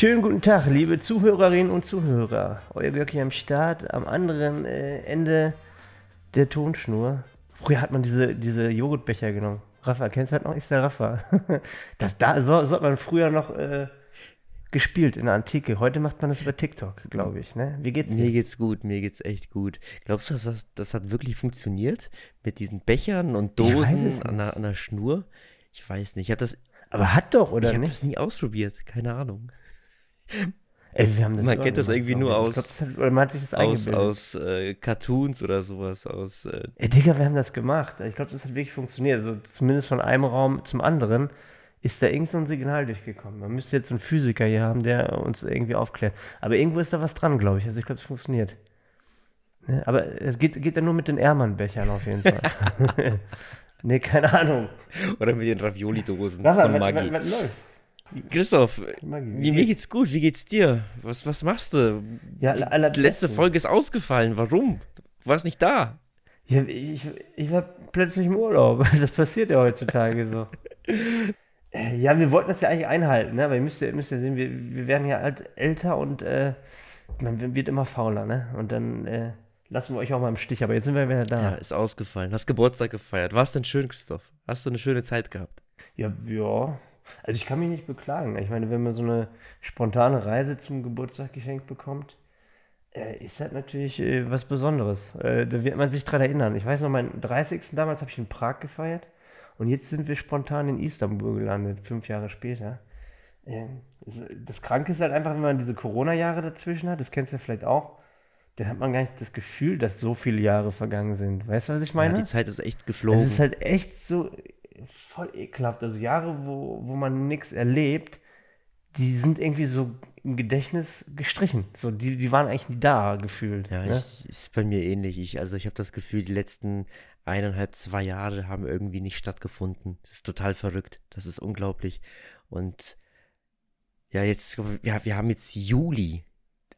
Schönen guten Tag, liebe Zuhörerinnen und Zuhörer. Euer Görki am Start, am anderen äh, Ende der Tonschnur. Früher hat man diese, diese Joghurtbecher genommen. Rafa, kennst du das noch? Ist der Rafa. Das da, so, so hat man früher noch äh, gespielt in der Antike. Heute macht man das über TikTok, glaube ich. Ne? Wie geht's dir? Mir geht's gut, mir geht's echt gut. Glaubst du, dass das, das hat wirklich funktioniert? Mit diesen Bechern und Ich Dosen an der, an der Schnur? Ich weiß nicht. Ich habe das, Aber hat doch, ich oder hab nicht? das nie ausprobiert. Keine Ahnung. Ey, wir haben das Man kennt das gemacht, irgendwie nur aus- glaub, hat, man hat sich das Aus, aus äh, Cartoons oder sowas. Aus, äh, Ey, Digga, wir haben das gemacht. Ich glaube, das hat wirklich funktioniert. Also zumindest von einem Raum zum anderen ist da irgend so ein Signal durchgekommen. Man müsste jetzt einen Physiker hier haben, der uns irgendwie aufklärt. Aber irgendwo ist da was dran, glaube ich. Also ich glaube, es funktioniert. Ne? Aber es geht, geht ja nur mit den Ärmernbechern auf jeden Fall. nee, keine Ahnung. oder mit den Ravioli-Dosen von was, Maggi. was, was läuft? Christoph, wie, mir geht's gut. Wie geht's dir? Was, was machst du? Ja, Die letzte. Folge ist ausgefallen. Warum? Du warst nicht da. Ja, ich, ich war plötzlich im Urlaub. Das passiert ja heutzutage so. Äh, Ja, wir wollten das ja eigentlich einhalten, ne? Aber ihr müsst ja, müsst ja sehen, wir, wir werden ja alt, älter und äh, man wird immer fauler, ne? Und dann äh, lassen wir euch auch mal im Stich. Aber jetzt sind wir wieder da. Ja, ist ausgefallen. Hast Geburtstag gefeiert. War's denn schön, Christoph? Hast du eine schöne Zeit gehabt? Ja, ja. Also ich kann mich nicht beklagen. Ich meine, wenn man so eine spontane Reise zum Geburtstag geschenkt bekommt, äh, ist das natürlich äh, was Besonderes. Äh, da wird man sich dran erinnern. Ich weiß noch, meinen 30. damals habe ich in Prag gefeiert und jetzt sind wir spontan in Istanbul gelandet, fünf Jahre später. Ähm, das Kranke ist halt einfach, wenn man diese Corona-Jahre dazwischen hat, das kennst du ja vielleicht auch, dann hat man gar nicht das Gefühl, dass so viele Jahre vergangen sind. Weißt du, was ich meine? Ja, die Zeit ist echt geflogen. Es ist halt echt so voll ekelhaft. Also Jahre, wo, wo man nichts erlebt, die sind irgendwie so im Gedächtnis gestrichen. So, die, die waren eigentlich nie da gefühlt. Ja, ne? ich, ist bei mir ähnlich. Ich, also ich habe das Gefühl, die letzten eineinhalb, zwei Jahre haben irgendwie nicht stattgefunden. Das ist total verrückt. Das ist unglaublich. Und ja, jetzt, ja, wir haben jetzt Juli.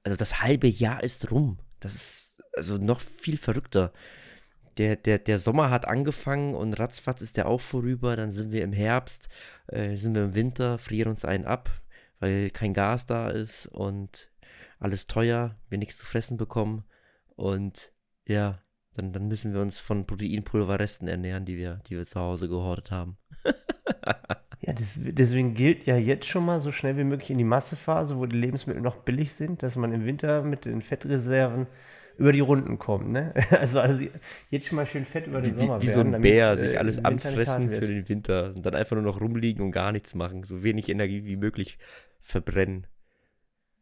Also das halbe Jahr ist rum. Das ist also noch viel verrückter. Der, der, der Sommer hat angefangen und ratzfatz ist der auch vorüber. Dann sind wir im Herbst, äh, sind wir im Winter, frieren uns einen ab, weil kein Gas da ist und alles teuer, wir nichts zu fressen bekommen. Und ja, dann, dann müssen wir uns von Proteinpulverresten ernähren, die wir, die wir zu Hause gehortet haben. Ja, das, deswegen gilt ja jetzt schon mal so schnell wie möglich in die Massephase, wo die Lebensmittel noch billig sind, dass man im Winter mit den Fettreserven über die Runden kommt. Ne? Also, also jetzt schon mal schön Fett über den Wie, Sommer wie, wie so werden, ein Bär, äh, sich alles nicht hart anfressen für den Winter und dann einfach nur noch rumliegen und gar nichts machen. So wenig Energie wie möglich verbrennen.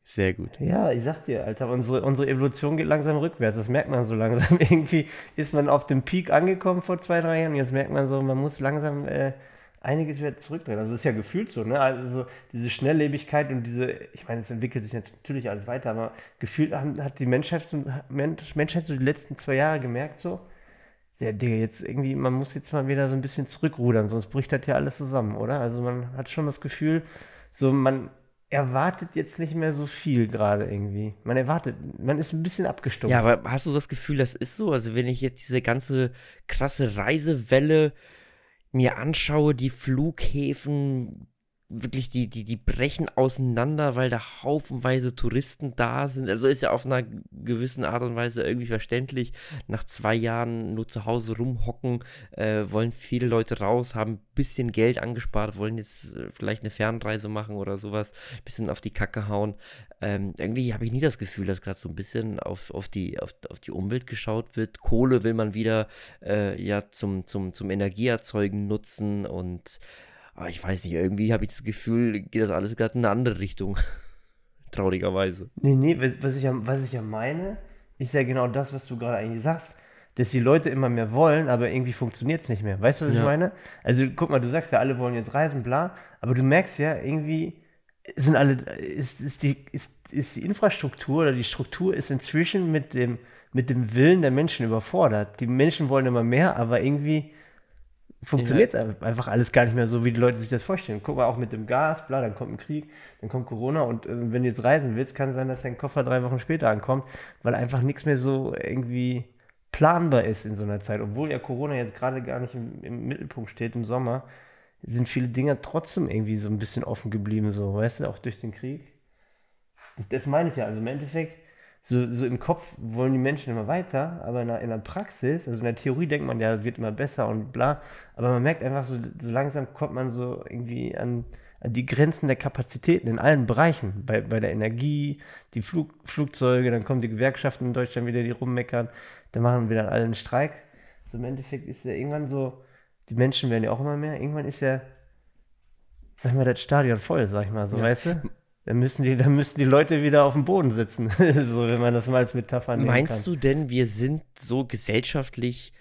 Sehr gut. Ja, ich sag dir, Alter, unsere, unsere Evolution geht langsam rückwärts. Das merkt man so langsam. Irgendwie ist man auf dem Peak angekommen vor zwei, drei Jahren. Und jetzt merkt man so, man muss langsam äh, einiges wieder zurückdrehen. Also das ist ja gefühlt so, ne? Also diese Schnelllebigkeit und diese, ich meine, es entwickelt sich natürlich alles weiter, aber gefühlt hat die Menschheit, Menschheit so die letzten zwei Jahre gemerkt so, ja, Digga, jetzt irgendwie, man muss jetzt mal wieder so ein bisschen zurückrudern, sonst bricht das ja alles zusammen, oder? Also man hat schon das Gefühl, so man erwartet jetzt nicht mehr so viel gerade irgendwie. Man erwartet, man ist ein bisschen abgestumpft. Ja, aber hast du das Gefühl, das ist so? Also wenn ich jetzt diese ganze krasse Reisewelle mir anschaue, die Flughäfen, wirklich, die, die, die brechen auseinander, weil da haufenweise Touristen da sind. Also ist ja auf einer gewissen Art und Weise irgendwie verständlich. Nach zwei Jahren nur zu Hause rumhocken, äh, wollen viele Leute raus, haben ein bisschen Geld angespart, wollen jetzt äh, vielleicht eine Fernreise machen oder sowas, ein bisschen auf die Kacke hauen. Ähm, irgendwie habe ich nie das Gefühl, dass gerade so ein bisschen auf, auf, die, auf, auf die Umwelt geschaut wird. Kohle will man wieder äh, ja zum, zum, zum Energieerzeugen nutzen und aber ich weiß nicht, irgendwie habe ich das Gefühl, geht das alles gerade in eine andere Richtung. Traurigerweise. Nee, nee, was, ich ja, was ich ja meine, ist ja genau das, was du gerade eigentlich sagst, dass die Leute immer mehr wollen, aber irgendwie funktioniert es nicht mehr. Weißt du, was ich Ja. meine? Also guck mal, du sagst ja, alle wollen jetzt reisen, bla, aber du merkst ja, irgendwie sind alle, ist, ist, die, ist, ist die Infrastruktur oder die Struktur ist inzwischen mit dem, mit dem Willen der Menschen überfordert. Die Menschen wollen immer mehr, aber irgendwie funktioniert einfach alles gar nicht mehr so, wie die Leute sich das vorstellen. Guck mal, auch mit dem Gas, bla, dann kommt ein Krieg, dann kommt Corona und äh, wenn du jetzt reisen willst, kann es sein, dass dein Koffer drei Wochen später ankommt, weil einfach nichts mehr so irgendwie planbar ist in so einer Zeit. Obwohl ja Corona jetzt gerade gar nicht im, im Mittelpunkt steht im Sommer, sind viele Dinge trotzdem irgendwie so ein bisschen offen geblieben, so, weißt du, auch durch den Krieg. Das, das meine ich ja. Also im Endeffekt, so, so im Kopf wollen die Menschen immer weiter, aber in der, in der Praxis, also in der Theorie denkt man, ja, wird immer besser und bla, aber man merkt einfach so, so langsam kommt man so irgendwie an, an die Grenzen der Kapazitäten in allen Bereichen, bei, bei der Energie, die Flug, Flugzeuge, dann kommen die Gewerkschaften in Deutschland wieder, die rummeckern, dann machen wir dann alle einen Streik. So im Endeffekt ist ja irgendwann so, die Menschen werden ja auch immer mehr, irgendwann ist ja, sag mal, das Stadion voll, sag ich mal so, ja. weißt du? Dann müssen die, dann müssten die Leute wieder auf dem Boden sitzen, so wenn man das mal als Metapher nehmen Meinst kann. du denn, wir sind so gesellschaftlich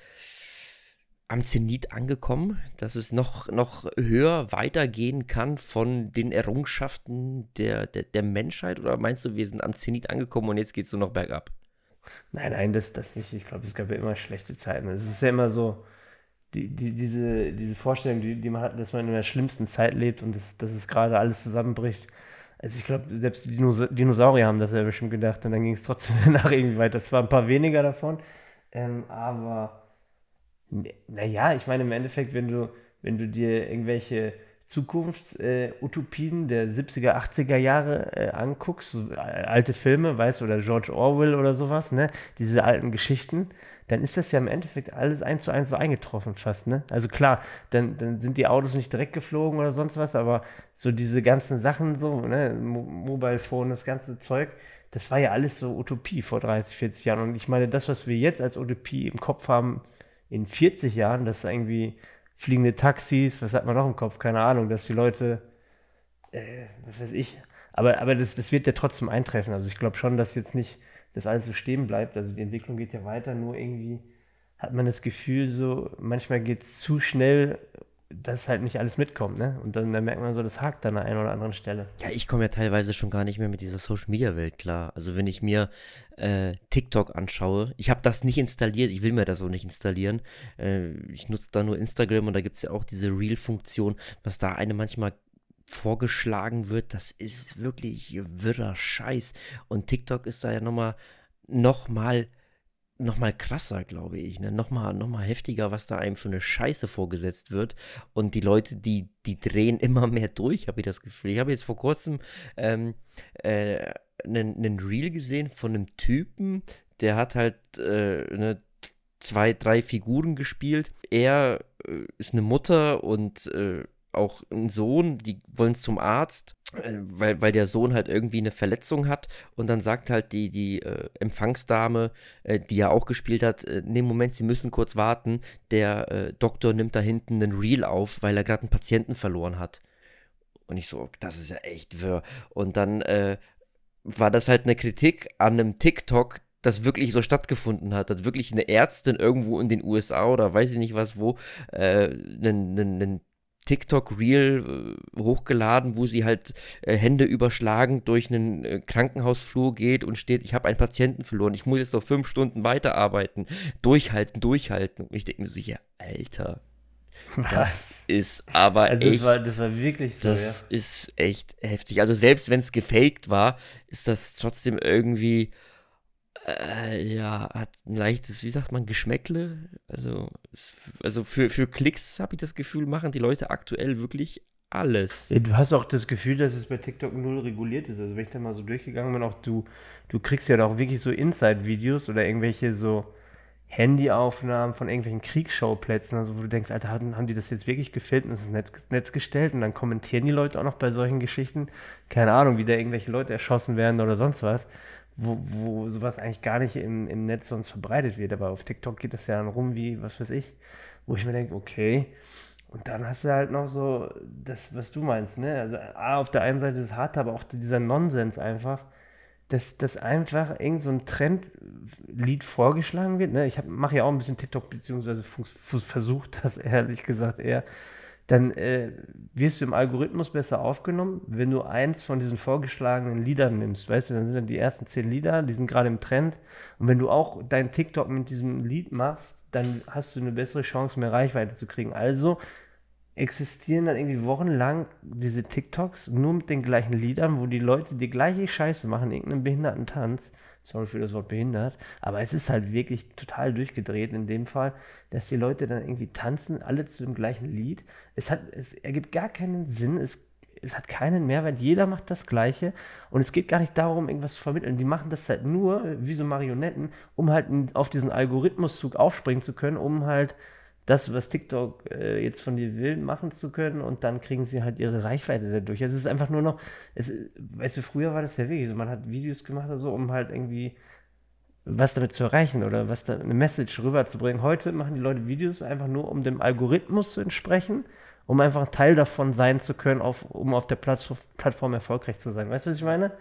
am Zenit angekommen, dass es noch, noch höher weitergehen kann von den Errungenschaften der, der, der Menschheit? Oder meinst du, wir sind am Zenit angekommen und jetzt geht es nur noch bergab? Nein, nein, das, das nicht. Ich glaube, es gab ja immer schlechte Zeiten. Es ist ja immer so, die, die, diese, diese Vorstellung, die, die man hat, dass man in der schlimmsten Zeit lebt und das, dass es gerade alles zusammenbricht. Also ich glaube, selbst die Dinosaurier haben das ja bestimmt gedacht und dann ging es trotzdem nach irgendwie weiter. Es waren ein paar weniger davon, ähm, aber naja, ich meine im Endeffekt, wenn du, wenn du dir irgendwelche Zukunftsutopien der 70er, 80er Jahre äh, anguckst, so, äh, alte Filme, weißt du, oder George Orwell oder sowas, ne, diese alten Geschichten, dann ist das ja im Endeffekt alles eins zu eins so eingetroffen fast, ne? Also klar, dann, dann sind die Autos nicht direkt geflogen oder sonst was, aber so diese ganzen Sachen so, ne, Mo Mobile Phone, das ganze Zeug, das war ja alles so Utopie vor 30, 40 Jahren. Und ich meine, das, was wir jetzt als Utopie im Kopf haben, in 40 Jahren, dass irgendwie fliegende Taxis, was hat man noch im Kopf? Keine Ahnung, dass die Leute, äh, was weiß ich, aber, aber das, das wird ja trotzdem eintreffen. Also ich glaube schon, dass jetzt nicht das alles so stehen bleibt. Also die Entwicklung geht ja weiter, nur irgendwie hat man das Gefühl, so manchmal geht es zu schnell, dass halt nicht alles mitkommt, ne? Und dann, dann, merkt man so, das hakt an der einen oder anderen Stelle. Ja, ich komme ja teilweise schon gar nicht mehr mit dieser Social Media Welt klar. Also wenn ich mir äh, TikTok anschaue, ich habe das nicht installiert, ich will mir das auch nicht installieren. Äh, ich nutze da nur Instagram und da gibt es ja auch diese Reel-Funktion, was da eine manchmal vorgeschlagen wird, das ist wirklich wirrer Scheiß. Und TikTok ist da ja nochmal noch mal noch mal krasser, glaube ich, ne? noch, mal, noch mal heftiger, was da einem für eine Scheiße vorgesetzt wird. Und die Leute, die, die drehen immer mehr durch, habe ich das Gefühl. Ich habe jetzt vor kurzem ähm, äh, einen, Reel gesehen von einem Typen, der hat halt äh, eine zwei, drei Figuren gespielt. Er äh, ist eine Mutter und äh, auch ein Sohn, die wollen zum Arzt, äh, weil, weil der Sohn halt irgendwie eine Verletzung hat und dann sagt halt die, die äh, Empfangsdame, äh, die ja auch gespielt hat, äh, nee, Moment, Sie müssen kurz warten, der äh, Doktor nimmt da hinten einen Reel auf, weil er gerade einen Patienten verloren hat. Und ich so, das ist ja echt wirr. Und dann äh, war das halt eine Kritik an einem TikTok, das wirklich so stattgefunden hat, dass wirklich eine Ärztin irgendwo in den USA oder weiß ich nicht was wo, äh, einen, einen, einen TikTok-Reel äh, hochgeladen, wo sie halt äh, Hände überschlagend durch einen äh, Krankenhausflur geht und steht, ich habe einen Patienten verloren, ich muss jetzt noch fünf Stunden weiterarbeiten, durchhalten, durchhalten. Und ich denke mir so, ja, Alter, Was? das ist aber also echt. Das war, das war wirklich so. Das ja. ist echt heftig. Also selbst wenn es gefaked war, ist das trotzdem irgendwie äh, ja, hat ein leichtes, wie sagt man, Geschmäckle. Also, also für, für Klicks habe ich das Gefühl, machen die Leute aktuell wirklich alles. Du hast auch das Gefühl, dass es bei TikTok null reguliert ist. Also wenn ich da mal so durchgegangen bin, auch du, du kriegst ja auch wirklich so Inside-Videos oder irgendwelche so Handyaufnahmen von irgendwelchen Kriegsschauplätzen, also wo du denkst, Alter, haben, haben die das jetzt wirklich gefilmt und ins Netz, Netz gestellt und dann kommentieren die Leute auch noch bei solchen Geschichten. Keine Ahnung, wie da irgendwelche Leute erschossen werden oder sonst was wo, wo sowas eigentlich gar nicht im, im Netz sonst verbreitet wird. Aber auf TikTok geht das ja dann rum wie, was weiß ich, wo ich mir denke, okay. Und dann hast du halt noch so das, was du meinst, ne? Also A, auf der einen Seite das Harte, aber auch dieser Nonsens einfach, dass, dass einfach irgend so ein Trendlied vorgeschlagen wird. Ne? Ich mache ja auch ein bisschen TikTok, beziehungsweise versucht das ehrlich gesagt eher dann äh, wirst du im Algorithmus besser aufgenommen, wenn du eins von diesen vorgeschlagenen Liedern nimmst. Weißt du, dann sind dann die ersten zehn Lieder, die sind gerade im Trend. Und wenn du auch dein TikTok mit diesem Lied machst, dann hast du eine bessere Chance, mehr Reichweite zu kriegen. Also existieren dann irgendwie wochenlang diese TikToks nur mit den gleichen Liedern, wo die Leute die gleiche Scheiße machen, irgendeinen behinderten Tanz sorry für das Wort behindert, aber es ist halt wirklich total durchgedreht in dem Fall, dass die Leute dann irgendwie tanzen, alle zu dem gleichen Lied. Es, hat, es ergibt gar keinen Sinn, es es hat keinen Mehrwert. Jeder macht das Gleiche und es geht gar nicht darum, irgendwas zu vermitteln. Die machen das halt nur wie so Marionetten, um halt auf diesen Algorithmuszug aufspringen zu können, um halt das, was TikTok äh, jetzt von dir will, machen zu können und dann kriegen sie halt ihre Reichweite dadurch. Es ist einfach nur noch, es, weißt du, früher war das ja wirklich so, man hat Videos gemacht oder so, um halt irgendwie was damit zu erreichen oder was da eine Message rüberzubringen. Heute machen die Leute Videos einfach nur, um dem Algorithmus zu entsprechen, um einfach ein Teil davon sein zu können, auf, um auf der Plattform erfolgreich zu sein. Weißt du, was ich meine?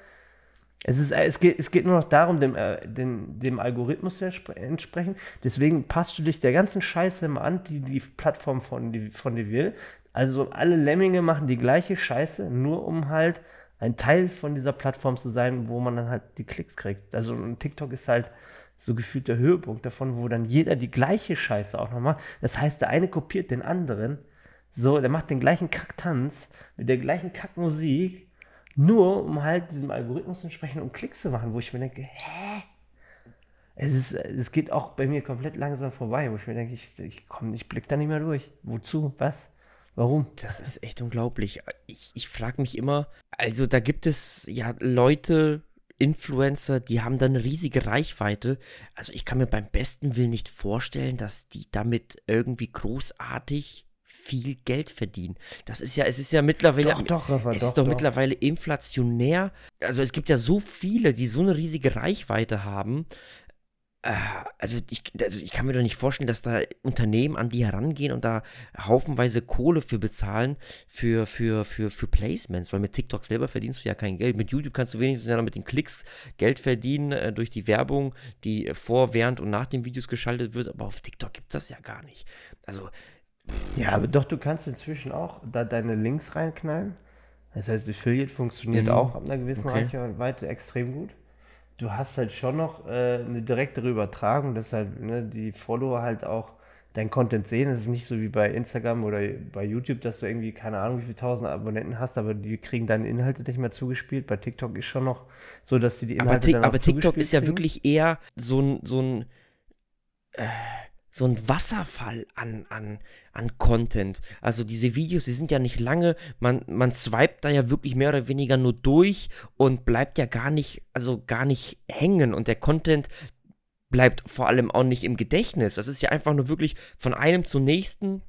Es, ist, es, geht, es geht nur noch darum, dem, äh, dem, dem Algorithmus zu entsprechen. Deswegen passt du dich der ganzen Scheiße immer an, die die Plattform von, die, von dir will. Also alle Lemminge machen die gleiche Scheiße, nur um halt ein Teil von dieser Plattform zu sein, wo man dann halt die Klicks kriegt. Also TikTok ist halt so gefühlt der Höhepunkt davon, wo dann jeder die gleiche Scheiße auch noch macht. Das heißt, der eine kopiert den anderen. So, der macht den gleichen Kacktanz mit der gleichen Kackmusik nur um halt diesem Algorithmus entsprechend um Klicks zu machen, wo ich mir denke, hä? Es, ist, es geht auch bei mir komplett langsam vorbei, wo ich mir denke, ich, ich komme, ich blick da nicht mehr durch. Wozu? Was? Warum? Das ist echt unglaublich. Ich, ich frage mich immer, also da gibt es ja Leute, Influencer, die haben dann eine riesige Reichweite. Also ich kann mir beim besten Willen nicht vorstellen, dass die damit irgendwie großartig viel Geld verdienen. Das ist ja, es ist ja mittlerweile, doch, doch, Rafa, es doch, ist doch, doch, mittlerweile inflationär. Also es gibt ja so viele, die so eine riesige Reichweite haben. Äh, also ich, also ich kann mir doch nicht vorstellen, dass da Unternehmen an die herangehen und da haufenweise Kohle für bezahlen für, für, für, für Placements, weil mit TikTok selber verdienst du ja kein Geld. Mit YouTube kannst du wenigstens ja mit den Klicks Geld verdienen äh, durch die Werbung, die vor, während und nach den Videos geschaltet wird, aber auf TikTok gibt es das ja gar nicht. Also ja, aber doch, du kannst inzwischen auch da deine Links reinknallen. Das heißt, Affiliate funktioniert mhm. auch ab einer gewissen okay. Reichweite extrem gut. Du hast halt schon noch äh, eine direktere Übertragung, deshalb ne, die Follower halt auch dein Content sehen. Es ist nicht so wie bei Instagram oder bei YouTube, dass du irgendwie keine Ahnung, wie viele tausend Abonnenten hast, aber die kriegen deine Inhalte nicht mehr zugespielt. Bei TikTok ist schon noch so, dass die die Inhalte Aber, aber TikTok ist ja wirklich eher so ein, so ein äh so ein Wasserfall an, an, an Content. Also diese Videos, die sind ja nicht lange, man, man swipet da ja wirklich mehr oder weniger nur durch und bleibt ja gar nicht, also gar nicht hängen und der Content bleibt vor allem auch nicht im Gedächtnis. Das ist ja einfach nur wirklich von einem zum nächsten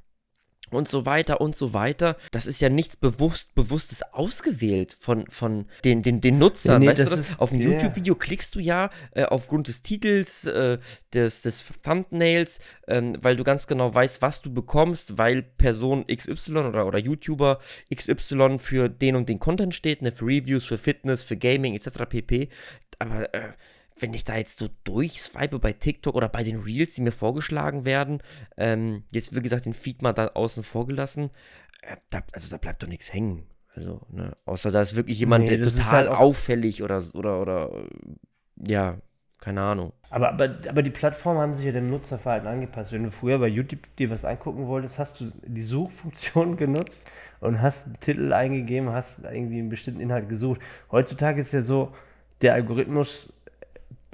und so weiter und so weiter. Das ist ja nichts bewusst, Bewusstes ausgewählt von, von den, den, den Nutzern. Nee, weißt das du das? Auf ein yeah. YouTube-Video klickst du ja äh, aufgrund des Titels, äh, des, des Thumbnails, ähm, weil du ganz genau weißt, was du bekommst, weil Person XY oder, oder YouTuber XY für den und den Content steht, ne, für Reviews, für Fitness, für Gaming etc. pp. Aber äh, wenn ich da jetzt so durchswipe bei TikTok oder bei den Reels, die mir vorgeschlagen werden, ähm, jetzt wie gesagt den Feed mal da außen vor gelassen, äh, da, also da bleibt doch nichts hängen. Also, ne, außer da ist wirklich jemand nee, total halt auffällig oder, oder, oder, ja, keine Ahnung. Aber, aber, aber die Plattformen haben sich ja dem Nutzerverhalten angepasst. Wenn du früher bei YouTube dir was angucken wolltest, hast du die Suchfunktion genutzt und hast einen Titel eingegeben, hast irgendwie einen bestimmten Inhalt gesucht. Heutzutage ist ja so, der Algorithmus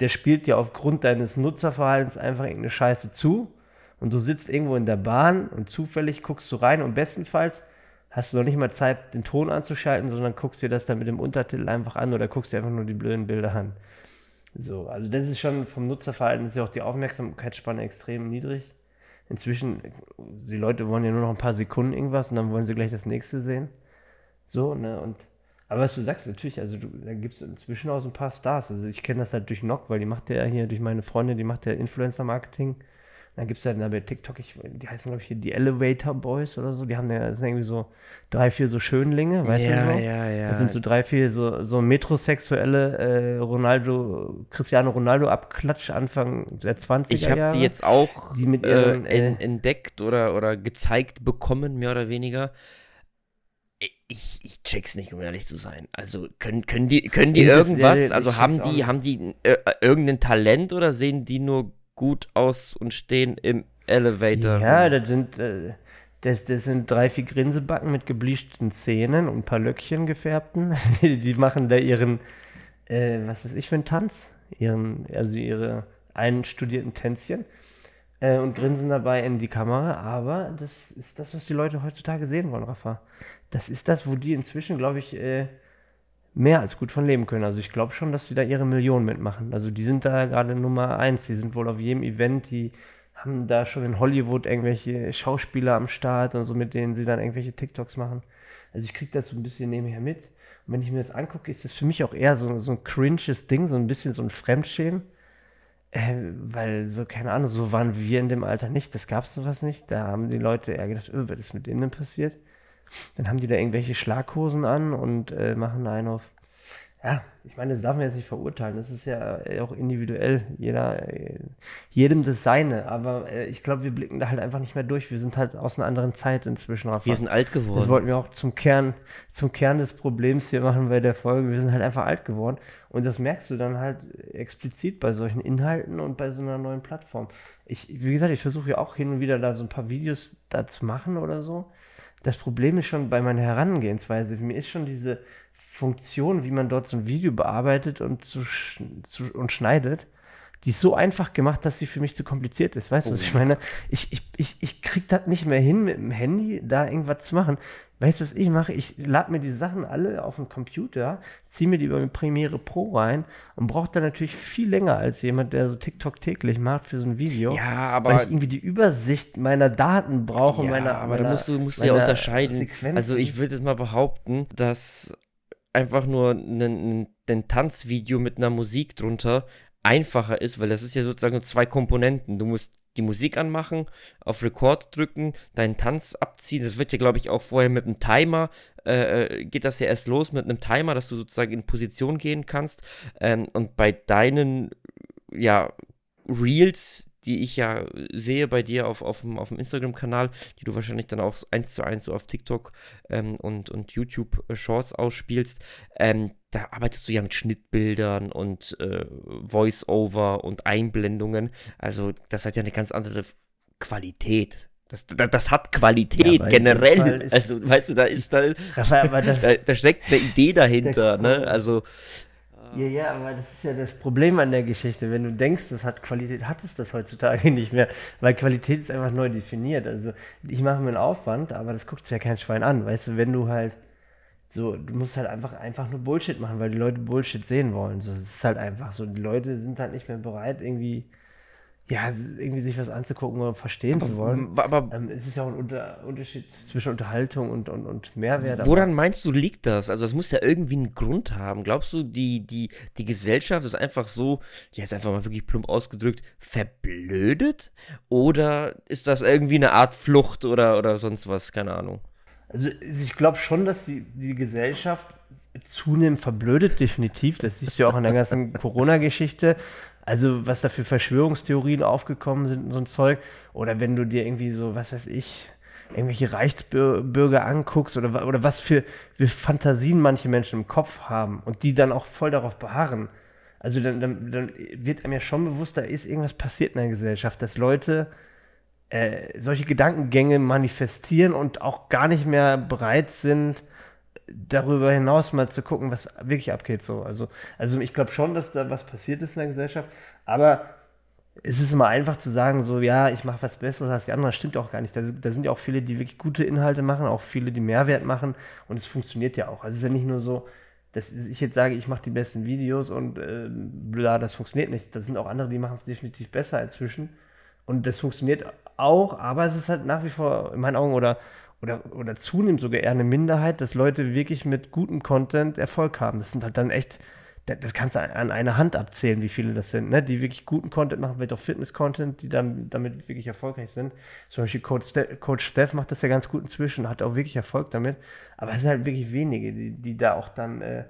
der spielt dir aufgrund deines Nutzerverhaltens einfach irgendeine Scheiße zu und du sitzt irgendwo in der Bahn und zufällig guckst du rein und bestenfalls hast du noch nicht mal Zeit, den Ton anzuschalten, sondern guckst dir das dann mit dem Untertitel einfach an oder guckst dir einfach nur die blöden Bilder an. So, also das ist schon vom Nutzerverhalten ist ja auch die Aufmerksamkeitsspanne extrem niedrig. Inzwischen, die Leute wollen ja nur noch ein paar Sekunden irgendwas und dann wollen sie gleich das nächste sehen. So, ne, und aber was du sagst, natürlich, also du, da gibt es inzwischen auch so ein paar Stars. Also ich kenne das halt durch Nock, weil die macht ja hier durch meine Freundin, die macht ja Influencer-Marketing. Dann gibt es halt bei TikTok, ich, die heißen, glaube ich, hier die Elevator Boys oder so. Die haben ja, das sind irgendwie so drei, vier so Schönlinge, weißt ja, du so? Ja, ja, Das sind so drei, vier so, so metrosexuelle äh, Ronaldo, Cristiano Ronaldo Abklatsch Anfang der 20er Ich habe die jetzt auch die ihren, äh, äh, entdeckt oder, oder gezeigt bekommen, mehr oder weniger ich, ich check's nicht, um ehrlich zu sein. Also können, können die, können die irgendwas? Ja, also haben die, haben die äh, irgendein Talent oder sehen die nur gut aus und stehen im Elevator? Ja, das sind, äh, das, das sind drei, vier Grinsebacken mit geblischten Zähnen und ein paar Löckchen gefärbten. die, die machen da ihren, äh, was weiß ich für einen Tanz? Ihren, also ihre einstudierten Tänzchen. äh, und grinsen dabei in die Kamera, aber das ist das, was die Leute heutzutage sehen wollen, Rafa. Das ist das, wo die inzwischen, glaube ich, äh, mehr als gut von leben können. Also ich glaube schon, dass die da ihre Millionen mitmachen. Also die sind da gerade Nummer eins. Die sind wohl auf jedem Event, die haben da schon in Hollywood irgendwelche Schauspieler am Start und so, mit denen sie dann irgendwelche TikToks machen. Also ich kriege das so ein bisschen nebenher mit. Und wenn ich mir das angucke, ist das für mich auch eher so, so ein cringes Ding, so ein bisschen so ein Fremdschämen. Äh, weil so, keine Ahnung, so waren wir in dem Alter nicht. Das gab es sowas nicht. Da haben die Leute eher gedacht, öh, was ist mit denen denn passiert? Dann haben die da irgendwelche Schlaghosen an und äh, machen da einen auf ja, ich meine, das darf man jetzt nicht verurteilen. Das ist ja äh, auch individuell. Jeder, äh, jedem das Seine. Aber äh, ich glaube, wir blicken da halt einfach nicht mehr durch. Wir sind halt aus einer anderen Zeit inzwischen. Rafa. Wir sind alt geworden. Das wollten wir auch zum Kern, zum Kern des Problems hier machen bei der Folge. Wir sind halt einfach alt geworden. Und das merkst du dann halt explizit bei solchen Inhalten und bei so einer neuen Plattform. Ich, wie gesagt, ich versuche ja auch hin und wieder da so ein paar Videos da zu machen oder so. Das Problem ist schon bei meiner Herangehensweise. Mich ist schon diese Funktion, wie man dort so ein Video bearbeitet und, zu, zu, und schneidet, die ist so einfach gemacht, dass sie für mich zu kompliziert ist. Weißt du, oh. was ich meine? Ich, ich, ich, ich krieg das nicht mehr hin, mit dem Handy da irgendwas zu machen. Weißt du, was ich mache? Ich lade mir die Sachen alle auf den Computer, ziehe mir die über Premiere Pro rein und brauche dann natürlich viel länger als jemand, der so TikTok täglich macht für so ein Video. Ja, aber. Weil ich irgendwie die Übersicht meiner Daten brauche. Ja, meiner, aber meiner, da musst du, musst du ja unterscheiden. Sequenzen. Also, ich würde jetzt mal behaupten, dass einfach nur ein, ein Tanzvideo mit einer Musik drunter einfacher ist, weil das ist ja sozusagen zwei Komponenten. Du musst die Musik anmachen, auf Record drücken, deinen Tanz abziehen. Das wird ja, glaube ich, auch vorher mit einem Timer, äh, äh, geht das ja erst los mit einem Timer, dass du sozusagen in Position gehen kannst. Ähm, und bei deinen, ja, Reels, die ich ja sehe bei dir auf, auf dem, auf dem Instagram-Kanal, die du wahrscheinlich dann auch eins zu eins so auf TikTok ähm, und, und YouTube Shorts ausspielst, ähm, da arbeitest du ja mit Schnittbildern und äh, Voice-Over und Einblendungen. Also das hat ja eine ganz andere Qualität. Das, das, das, hat Qualität ja, generell. Also, weißt du, da ist da, da, da, steckt eine Idee dahinter. Ne? Also, ja, ja, aber das ist ja das Problem an der Geschichte. Wenn du denkst, das hat Qualität, hat es das heutzutage nicht mehr, weil Qualität ist einfach neu definiert. Also ich mache mir einen Aufwand, aber das guckt sich ja kein Schwein an. Weißt du, wenn du halt so, du musst halt einfach, einfach nur Bullshit machen, weil die Leute Bullshit sehen wollen. So, es ist halt einfach so. Die Leute sind halt nicht mehr bereit, irgendwie ja, irgendwie sich was anzugucken oder verstehen aber, zu wollen. Aber ähm, es ist ja auch ein Unter Unterschied zwischen Unterhaltung und, und, und Mehrwert. Woran meinst du, liegt das? Also, das muss ja irgendwie einen Grund haben. Glaubst du, die, die, die Gesellschaft ist einfach so, die ist einfach mal wirklich plump ausgedrückt, verblödet? Oder ist das irgendwie eine Art Flucht oder, oder sonst was? Keine Ahnung. Also, ich glaube schon, dass die, die Gesellschaft zunehmend verblödet, definitiv. Das siehst du ja auch in der ganzen Corona-Geschichte. Also, was da für Verschwörungstheorien aufgekommen sind und so ein Zeug. Oder wenn du dir irgendwie so, was weiß ich, irgendwelche Reichsbürger anguckst oder, oder was für, für Fantasien manche Menschen im Kopf haben und die dann auch voll darauf beharren. Also dann, dann, dann wird einem ja schon bewusst, da ist irgendwas passiert in der Gesellschaft, dass Leute äh, solche Gedankengänge manifestieren und auch gar nicht mehr bereit sind, darüber hinaus mal zu gucken, was wirklich abgeht. So. Also, also ich glaube schon, dass da was passiert ist in der Gesellschaft, aber es ist immer einfach zu sagen, so, ja, ich mache was Besseres als die anderen. Das stimmt auch gar nicht. Da, da, sind ja auch viele, die wirklich gute Inhalte machen, auch viele, die Mehrwert machen und es funktioniert ja auch. Also es ist ja nicht nur so, dass ich jetzt sage, ich mache die besten Videos und äh, bla, das funktioniert nicht. Da sind auch andere, die machen es definitiv besser inzwischen und das funktioniert auch, aber es ist halt nach wie vor in meinen Augen oder oder, oder zunehmend sogar eher eine Minderheit, dass Leute wirklich mit gutem Content Erfolg haben. Das sind halt dann echt, das kannst du an einer Hand abzählen, wie viele das sind, ne? die wirklich guten Content machen, vielleicht auch Fitness-Content, die dann damit wirklich erfolgreich sind. Zum Beispiel Coach, Ste Coach Steph macht das ja ganz gut inzwischen, hat auch wirklich Erfolg damit. Aber es sind halt wirklich wenige, die, die da auch dann äh,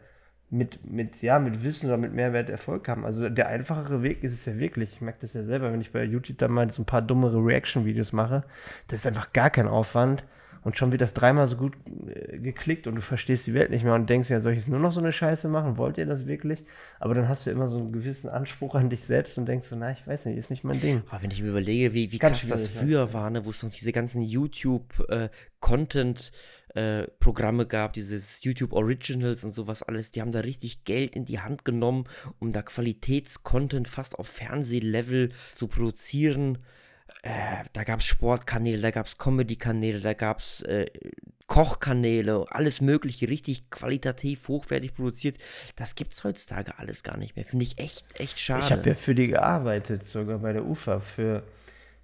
mit, mit, ja, mit Wissen oder mit Mehrwert Erfolg haben. Also der einfachere Weg ist es ja wirklich. Ich merke das ja selber, wenn ich bei YouTube dann mal so ein paar dummere Reaction-Videos mache. Das ist einfach gar kein Aufwand und schon wird das dreimal so gut äh, geklickt und du verstehst die Welt nicht mehr und denkst, ja, soll ich jetzt nur noch so eine Scheiße machen? Wollt ihr das wirklich? Aber dann hast du immer so einen gewissen Anspruch an dich selbst und denkst so, na, ich weiß nicht, ist nicht mein Ding. Aber wenn ich mir überlege, wie, wie krass das früher war, ne, wo es noch diese ganzen YouTube-Content- äh, äh, Programme gab, dieses YouTube Originals und sowas alles, die haben da richtig Geld in die Hand genommen, um da Qualitätscontent fast auf Fernsehlevel zu produzieren. äh, da gab es Sportkanäle, da gab es Comedy-Kanäle, da gab es äh, Kochkanäle, alles mögliche, richtig qualitativ, hochwertig produziert. Das gibt es heutzutage alles gar nicht mehr. Finde ich echt, echt schade. Ich habe ja für die gearbeitet, sogar bei der UFA. Für,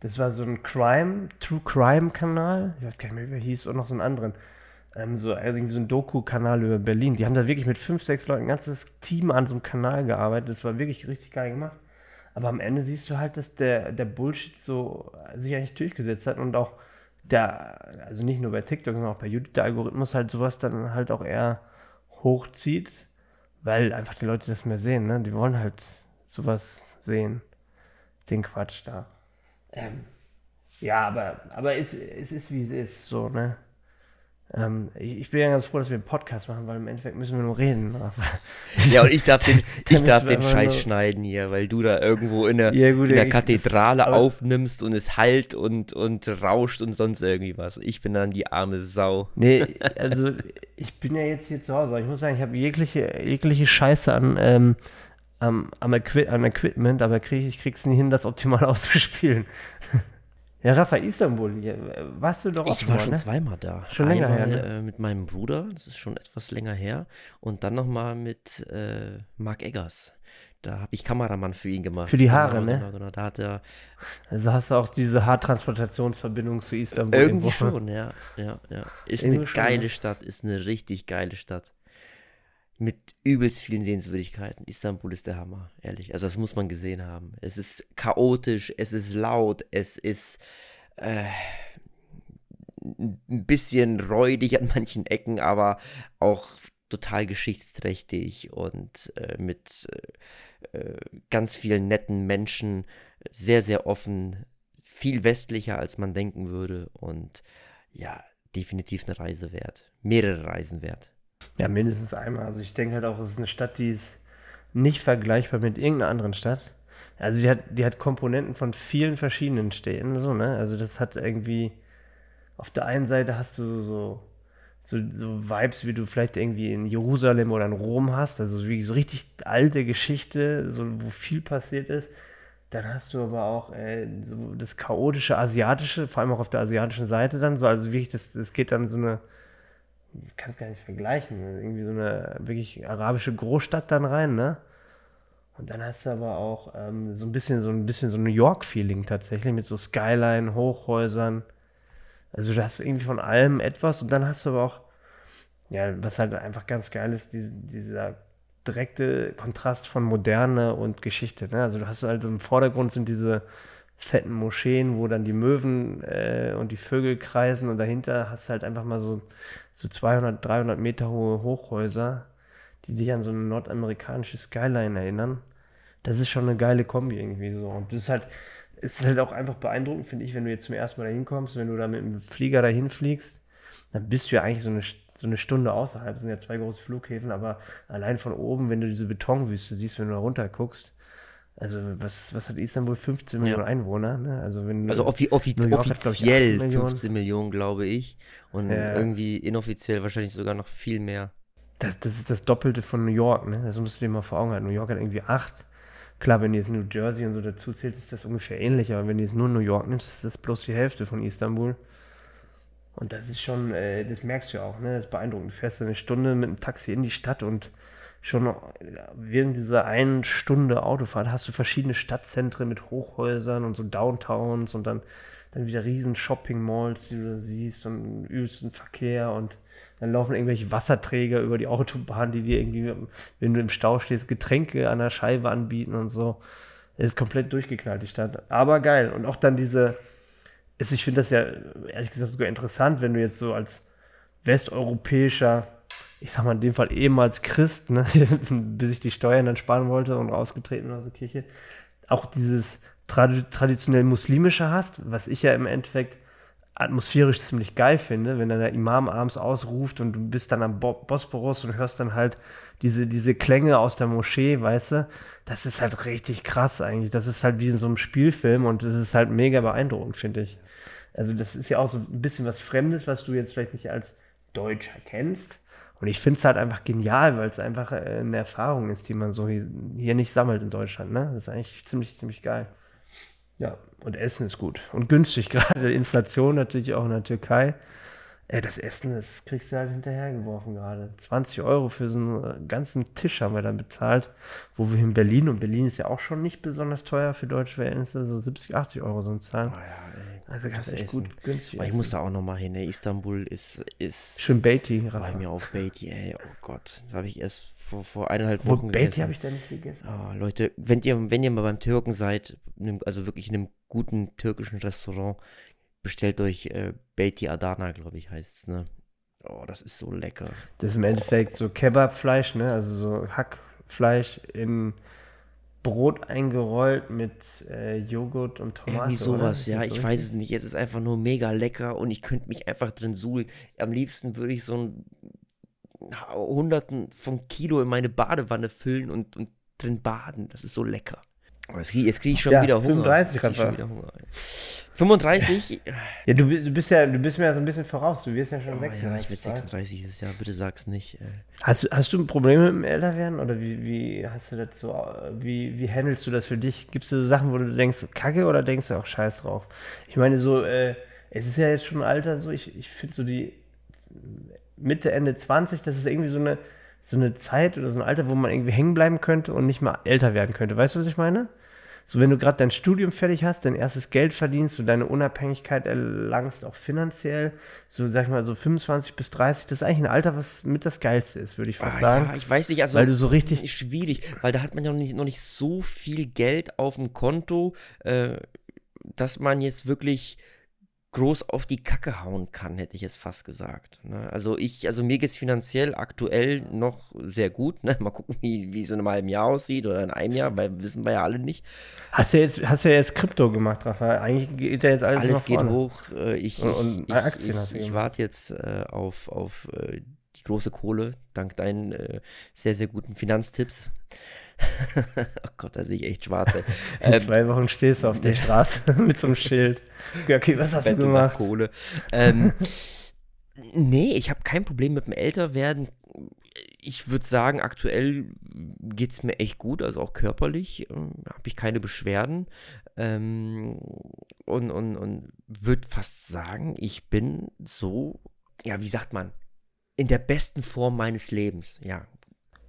das war so ein Crime, True Crime-Kanal. Ich weiß gar nicht mehr, wie er hieß, und noch so einen anderen. Ähm, so, irgendwie so ein Doku-Kanal über Berlin. Die haben da wirklich mit fünf, sechs Leuten ein ganzes Team an so einem Kanal gearbeitet. Das war wirklich richtig geil gemacht. Aber am Ende siehst du halt, dass der, der Bullshit so sich eigentlich durchgesetzt hat und auch der, also nicht nur bei TikTok, sondern auch bei YouTube, der Algorithmus halt sowas dann halt auch eher hochzieht, weil einfach die Leute das mehr sehen, ne? Die wollen halt sowas sehen. Den Quatsch da. Ähm, ja, aber, aber es, es ist wie es ist, so, ne? Ähm, ich, ich, bin ja ganz froh, dass wir einen Podcast machen, weil im Endeffekt müssen wir nur reden. ja, und ich darf den, ich darf den Scheiß schneiden hier, weil du da irgendwo in der, ja, gut, in der Kathedrale ich, aufnimmst und es halt und, und rauscht und sonst irgendwie was. Ich bin dann die arme Sau. Nee, also ich bin ja jetzt hier zu Hause. Ich muss sagen, ich habe jegliche, jegliche Scheiße an, ähm, am, am Equi an Equipment, aber krieg, ich krieg's nie hin, das optimal auszuspielen. Ja, Rafa, Istanbul, warst du doch auch Ich war mal, schon ne? zweimal da. Schon länger Einmal, her, ne? äh, mit meinem Bruder, das ist schon etwas länger her. Und dann nochmal mit äh, Mark Eggers. Da habe ich Kameramann für ihn gemacht. Für die Haare, genau, ne? Genau, genau. Da hat er. Also hast du auch diese Haartransportationsverbindung zu Istanbul. Irgendwie irgendwo. schon, ja. ja, ja. Ist irgendwo eine geile ne? Stadt, ist eine richtig geile Stadt mit übelst vielen Sehenswürdigkeiten. Istanbul ist der Hammer, ehrlich. Also das muss man gesehen haben. Es ist chaotisch, es ist laut, es ist äh, ein bisschen räudig an manchen Ecken, aber auch total geschichtsträchtig und äh, mit äh, ganz vielen netten Menschen, sehr, sehr offen, viel westlicher als man denken würde und ja, definitiv eine Reise wert. Mehrere Reisen wert. Ja, mindestens einmal. Also ich denke halt auch, es ist eine Stadt, die ist nicht vergleichbar mit irgendeiner anderen Stadt. Also die hat, die hat Komponenten von vielen verschiedenen Städten, so, ne? Also das hat irgendwie, auf der einen Seite hast du so, so, so Vibes, wie du vielleicht irgendwie in Jerusalem oder in Rom hast, also wie so richtig alte Geschichte, so, wo viel passiert ist. Dann hast du aber auch äh, so das chaotische Asiatische, vor allem auch auf der asiatischen Seite dann, so, also wirklich, das, das geht dann so eine, ich kann es gar nicht vergleichen, irgendwie so eine wirklich arabische Großstadt dann rein, ne? Und dann hast du aber auch ähm, so ein bisschen so ein bisschen so New York-Feeling tatsächlich mit so Skyline, Hochhäusern. Also du hast irgendwie von allem etwas und dann hast du aber auch, ja, was halt einfach ganz geil ist, die, dieser direkte Kontrast von Moderne und Geschichte. Ne? Also du hast halt im Vordergrund sind diese fetten Moscheen, wo dann die Möwen äh, und die Vögel kreisen und dahinter hast du halt einfach mal so, so 200, 300 Meter hohe Hochhäuser, die dich an so eine nordamerikanische Skyline erinnern. Das ist schon eine geile Kombi irgendwie so. Und das ist halt, ist halt auch einfach beeindruckend, finde ich, wenn du jetzt zum ersten Mal dahin kommst, wenn du da mit dem Flieger dahin fliegst, dann bist du ja eigentlich so eine, so eine Stunde außerhalb. Das sind ja zwei große Flughäfen, aber allein von oben, wenn du diese Betonwüste siehst, wenn du da runter guckst, also was, was hat Istanbul? 15 Millionen ja. Einwohner? Ne? Also, wenn, also offi offi offiziell hat, 15 Millionen, glaube ich. Und ja. irgendwie inoffiziell wahrscheinlich sogar noch viel mehr. Das, das ist das Doppelte von New York, ne? Das musst du dir mal vor Augen halten. New York hat irgendwie acht. Klar, wenn du jetzt New Jersey und so dazu zählst, ist das ungefähr ähnlich, aber wenn du jetzt nur New York nimmst, ist das bloß die Hälfte von Istanbul. Und das ist schon, äh, das merkst du ja auch, ne? Das ist beeindruckend. Du fährst eine Stunde mit dem Taxi in die Stadt und schon während dieser einen Stunde Autofahrt hast du verschiedene Stadtzentren mit Hochhäusern und so Downtowns und dann, dann wieder riesen Shopping-Malls, die du da siehst und übelsten Verkehr und dann laufen irgendwelche Wasserträger über die Autobahn, die dir irgendwie, wenn du im Stau stehst, Getränke an der Scheibe anbieten und so. Ist komplett durchgeknallt, die Stadt. Aber geil. Und auch dann diese, ist, ich finde das ja ehrlich gesagt sogar interessant, wenn du jetzt so als westeuropäischer ich sag mal in dem Fall ehemals Christ, ne, bis ich die Steuern dann sparen wollte und rausgetreten aus der Kirche, auch dieses trad traditionell muslimische hast, was ich ja im Endeffekt atmosphärisch ziemlich geil finde, wenn dann der Imam abends ausruft und du bist dann am Bo Bosporus und hörst dann halt diese, diese Klänge aus der Moschee, weißt du, das ist halt richtig krass eigentlich. Das ist halt wie in so einem Spielfilm und das ist halt mega beeindruckend, finde ich. Also das ist ja auch so ein bisschen was Fremdes, was du jetzt vielleicht nicht als Deutscher kennst, und ich finde es halt einfach genial, weil es einfach äh, eine Erfahrung ist, die man so hier, nicht sammelt in Deutschland. Ne? Das ist eigentlich ziemlich, ziemlich geil. Ja, und Essen ist gut. Und günstig, gerade Inflation natürlich auch in der Türkei. Das Essen, das kriegst du halt hinterhergeworfen gerade. 20 Euro für so einen äh, ganzen Tisch haben wir dann bezahlt, wo wir in Berlin, und Berlin ist ja auch schon nicht besonders teuer für deutsche Verhältnisse, so 70, 80 Euro so ein Zahlen. Oh ja, ey. Also das echt gut günstig ich muss da auch noch mal hin. Ne? Istanbul ist, ist Schön Beatty, bei mir auf Beatty, ey. Oh Gott, das habe ich erst vor, vor eineinhalb Wo Wochen Beatty gegessen. habe ich da nicht gegessen. Ah, Leute, wenn ihr, wenn ihr mal beim Türken seid, also wirklich in einem guten türkischen Restaurant, bestellt euch äh, Beatty Adana, glaube ich, heißt es, ne? Oh, das ist so lecker. Das ist im Endeffekt so Kebabfleisch, ne? Also so Hackfleisch in Brot eingerollt mit äh, Joghurt und Tomate. Irgendwie sowas, ja, ich weiß es nicht. Es ist einfach nur mega lecker und ich könnte mich einfach drin suhlen. Am liebsten würde ich so ein Hunderten von Kilo in meine Badewanne füllen und, und drin baden. Das ist so lecker. Aber jetzt kriege krieg ich schon Ja, wieder Hunger. 35 Jetzt krieg ich schon wieder Hunger. ey. 35? Ja, du, du bist ja, du bist mir ja so ein bisschen voraus. Du wirst ja schon Oh, ja, ich 36. werde 36 dieses Jahr. Bitte sag's nicht. ey. Hast, du- hast du ein Problem mit dem Älterwerden oder wie, wie hast du das so, wie, wie handelst du das für dich? Gibt es so Sachen, wo du denkst, kacke oder denkst du auch scheiß drauf? Ich meine, so, äh, es ist ja jetzt schon ein Alter, so, ich, ich finde so die Mitte, Ende 20, das ist irgendwie so eine, so eine Zeit oder so ein Alter, wo man irgendwie hängen bleiben könnte und nicht mal älter werden könnte. Weißt du, was ich meine? So, wenn du gerade dein Studium fertig hast, dein erstes Geld verdienst, du deine Unabhängigkeit erlangst, auch finanziell, so sag ich mal, so 25 bis 30, das ist eigentlich ein Alter, was mit das Geilste ist, würde ich fast Ah, sagen. ja, ich weiß nicht, also weil du so richtig schwierig, weil da hat man ja noch nicht, noch nicht so viel Geld auf dem Konto, äh, dass man jetzt wirklich groß auf die Kacke hauen kann, hätte ich jetzt fast gesagt. Ne? Also ich, also mir geht es finanziell aktuell noch sehr gut. Ne? Mal gucken, wie, wie es in einem halben Jahr aussieht oder in einem Jahr, weil wissen wir ja alle nicht. Hast du jetzt, hast du ja jetzt Krypto gemacht, Rafa. Eigentlich geht ja jetzt alles, Alles geht vorne. hoch. Äh, ich, Und- ich, ich, ich, ich warte jetzt äh, auf, auf äh, die große Kohle, dank deinen äh, sehr, sehr guten Finanztipps. oh Gott, da sehe ich echt schwarz. Ey. In Ähm, zwei Wochen stehst du auf der Straße mit so einem Schild. Okay, was hast du Bettel nach gemacht? Kohle. Ähm, nee, ich habe kein Problem mit dem Älterwerden. Ich würde sagen, aktuell geht es mir echt gut, also auch körperlich ähm, habe ich keine Beschwerden. Ähm, und und, und würde fast sagen, ich bin so, ja, wie sagt man, in der besten Form meines Lebens. Ja,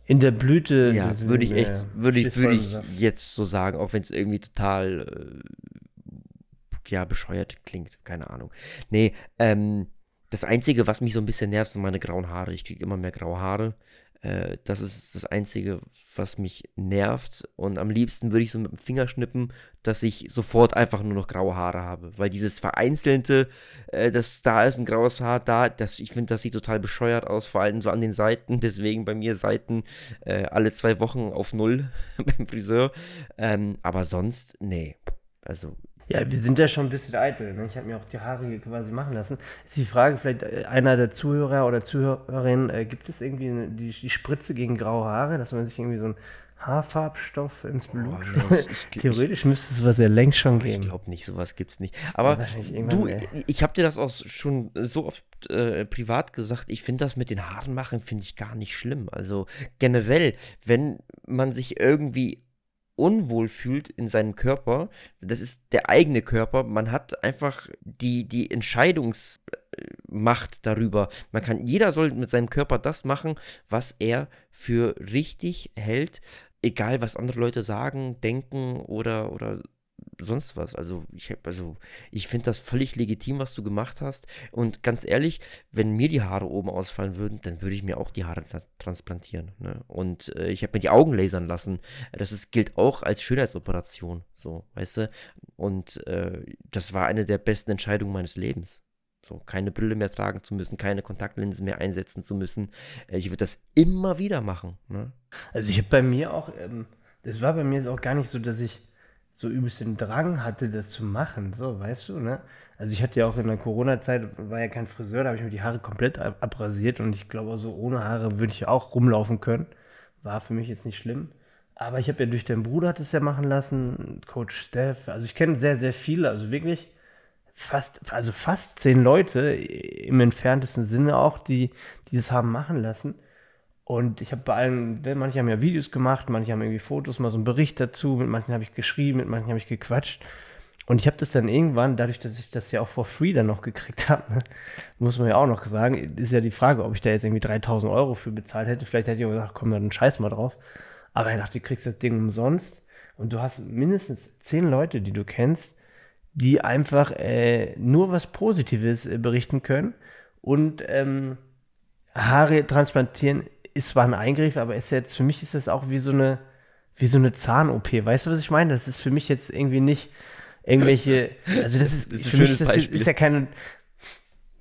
In der Blüte. ja, würde ich echt, würde ich, würde ich jetzt so sagen, auch wenn es irgendwie total, äh, ja, bescheuert klingt, keine Ahnung. Nee, ähm, das Einzige, was mich so ein bisschen nervt, sind meine grauen Haare. Ich kriege immer mehr graue Haare. Äh, das ist das Einzige, was mich nervt. Und am liebsten würde ich so mit dem Finger schnippen, dass ich sofort einfach nur noch graue Haare habe. Weil dieses Vereinzelte, äh, das da ist ein graues Haar, da, das, ich finde, das sieht total bescheuert aus, vor allem so an den Seiten. Deswegen bei mir Seiten äh, alle zwei Wochen auf Null beim Friseur. Ähm, aber sonst, nee. Also, Ja, wir sind ja schon ein bisschen eitel. Ne? Ich habe mir auch die Haare hier quasi machen lassen. Ist die Frage, vielleicht äh, einer der Zuhörer oder Zuhörerinnen, äh, gibt es irgendwie eine, die, die Spritze gegen graue Haare, dass man sich irgendwie so einen Haarfarbstoff ins Blut Oh, ich- ich- Theoretisch müsste es was ja längst schon ich geben. glaube nicht, sowas gibt's nicht. Aber irgendwann, du, ey. ich habe dir das auch schon so oft äh, privat gesagt. Ich finde das mit den Haaren machen, finde ich gar nicht schlimm. Also generell, wenn man sich irgendwie unwohl fühlt in seinem Körper, das ist der eigene Körper, man hat einfach die, die Entscheidungsmacht darüber. Man kann, jeder soll mit seinem Körper das machen, was er für richtig hält, egal was andere Leute sagen, denken oder, oder sonst was. Also ich habe, also ich finde das völlig legitim, was du gemacht hast. Und ganz ehrlich, wenn mir die Haare oben ausfallen würden, dann würde ich mir auch die Haare tra- transplantieren. Ne? Und äh, ich habe mir die Augen lasern lassen. Das ist, gilt auch als Schönheitsoperation, so, weißt du. Und äh, das war eine der besten Entscheidungen meines Lebens. So, keine Brille mehr tragen zu müssen, keine Kontaktlinsen mehr einsetzen zu müssen. Äh, ich würde das immer wieder machen. Ne? Also ich habe bei mir auch, ähm, das war bei mir auch gar nicht so, dass ich so übelst den Drang hatte, das zu machen, so, weißt du, ne? Also ich hatte ja auch in der Corona-Zeit, war ja kein Friseur, da habe ich mir die Haare komplett ab abrasiert und ich glaube, so ohne Haare würde ich auch rumlaufen können. War für mich jetzt nicht schlimm. Aber ich habe ja durch deinen Bruder hat es ja machen lassen, Coach Steph, also ich kenne sehr, sehr viele, also wirklich fast, also fast zehn Leute im entferntesten Sinne auch, die, die das haben machen lassen. Und ich habe bei allen, ne, manche haben ja Videos gemacht, manche haben irgendwie Fotos, mal so einen Bericht dazu, mit manchen habe ich geschrieben, mit manchen habe ich gequatscht. und ich habe das dann irgendwann, dadurch, dass ich das ja auch for free dann noch gekriegt habe, ne, muss man ja auch noch sagen, ist ja die Frage, ob ich da jetzt irgendwie 3000 Euro für bezahlt hätte. Vielleicht hätte ich auch gesagt, komm, dann scheiß mal drauf. Aber ich dachte, du kriegst das Ding umsonst und du hast mindestens zehn Leute, die du kennst, die einfach äh, nur was Positives äh, berichten können. Und ähm, Haare transplantieren ist zwar ein Eingriff, aber ist jetzt, für mich ist das auch wie so eine, wie so eine Zahn-OP. Weißt du, was ich meine? Das ist für mich jetzt irgendwie nicht irgendwelche, also das ist, das ist für mich, das ist, ist ja keine,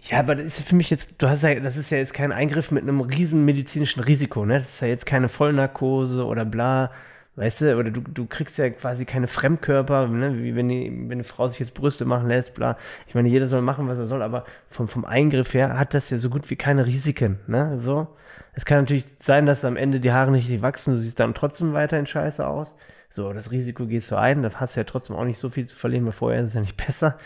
ja, aber das ist für mich jetzt, du hast ja, das ist ja jetzt kein Eingriff mit einem riesen medizinischen Risiko, ne? Das ist ja jetzt keine Vollnarkose oder bla, weißt du, oder du, du kriegst ja quasi keine Fremdkörper, ne? Wie wenn, die, wenn eine Frau sich jetzt Brüste machen lässt, bla. Ich meine, jeder soll machen, was er soll, aber vom, vom Eingriff her hat das ja so gut wie keine Risiken, ne? So. Es kann natürlich sein, dass am Ende die Haare nicht wachsen, du siehst dann trotzdem weiterhin scheiße aus. So, das Risiko gehst du ein, da hast du ja trotzdem auch nicht so viel zu verlieren, weil vorher ist es ja nicht besser.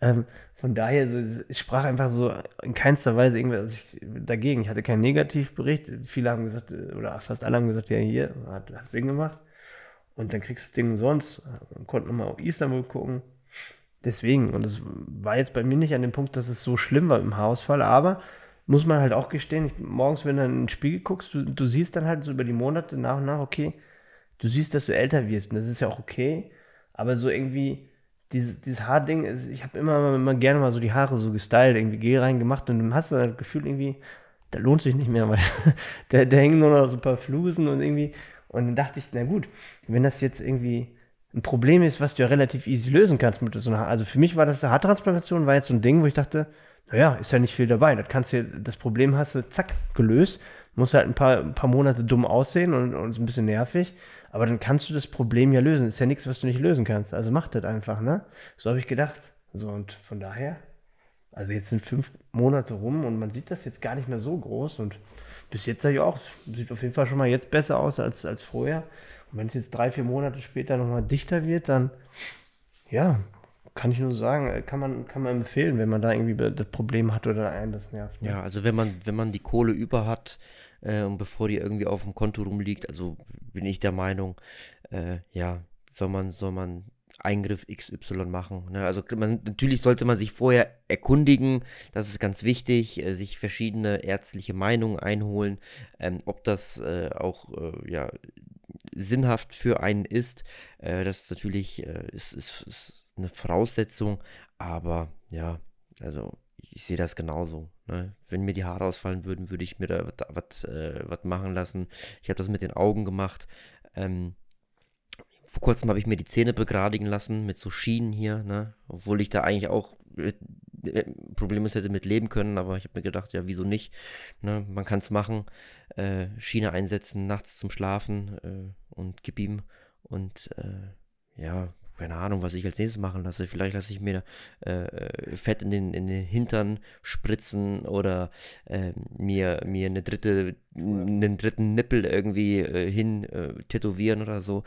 Ähm, von daher, so, ich sprach einfach so in keinster Weise irgendwas dagegen. Ich hatte keinen Negativbericht. Viele haben gesagt, oder fast alle haben gesagt, ja, hier, hat, hat Sinn gemacht. Und dann kriegst du das Ding umsonst. Konnte nochmal auf Istanbul gucken. Deswegen, und es war jetzt bei mir nicht an dem Punkt, dass es so schlimm war im Haarausfall, aber muss man halt auch gestehen, ich, morgens, wenn du in den Spiegel guckst, du, du siehst dann halt so über die Monate nach und nach, okay, du siehst, dass du älter wirst und das ist ja auch okay, aber so irgendwie dieses, dieses Haarding, ist, ich habe immer, immer gerne mal so die Haare so gestylt, irgendwie Gel reingemacht und du hast dann das Gefühl irgendwie, da lohnt sich nicht mehr, weil da hängen nur noch so ein paar Flusen und irgendwie und dann dachte ich, na gut, wenn das jetzt irgendwie ein Problem ist, was du ja relativ easy lösen kannst mit so einer, also für mich war das eine Haartransplantation, war jetzt so ein Ding, wo ich dachte, naja, ist ja nicht viel dabei. Das kannst du, das Problem hast du zack gelöst. Muss halt ein paar, ein paar Monate dumm aussehen und, und ist ein bisschen nervig. Aber dann kannst du das Problem ja lösen. Ist ja nichts, was du nicht lösen kannst. Also mach das einfach, ne? So habe ich gedacht. So, und von daher, also jetzt sind fünf Monate rum und man sieht das jetzt gar nicht mehr so groß. Und bis jetzt sage ich auch, sieht auf jeden Fall schon mal jetzt besser aus als, als vorher. Und wenn es jetzt drei, vier Monate später nochmal dichter wird, dann ja, kann ich nur sagen, äh, kann man, kann man empfehlen, wenn man da irgendwie das Problem hat oder einen das nervt. Ne? Ja, also wenn man, wenn man die Kohle über hat äh, und bevor die irgendwie auf dem Konto rumliegt, also bin ich der Meinung, äh, ja, soll man, soll man Eingriff XY machen. Ne? Also man, natürlich sollte man sich vorher erkundigen, das ist ganz wichtig, äh, sich verschiedene ärztliche Meinungen einholen, ähm, ob das äh, auch äh, ja, sinnhaft für einen ist. Äh, das ist natürlich äh, ist, ist, ist eine Voraussetzung, aber ja, also ich sehe das genauso. Ne? Wenn mir die Haare ausfallen würden, würde ich mir da was äh, machen lassen. Ich habe das mit den Augen gemacht. Ähm, vor kurzem habe ich mir die Zähne begradigen lassen mit so Schienen hier, ne? obwohl ich da eigentlich auch äh, äh Probleme hätte mit leben können, aber ich habe mir gedacht, ja, wieso nicht? Ne? Man kann es machen, äh, Schiene einsetzen, nachts zum Schlafen äh, und gib ihm und äh, ja, keine Ahnung, was ich als nächstes machen lasse. Vielleicht lasse ich mir äh, äh, Fett in den, in den Hintern spritzen oder äh, mir, mir eine dritte, einen dritten Nippel irgendwie äh, hin äh, tätowieren oder so.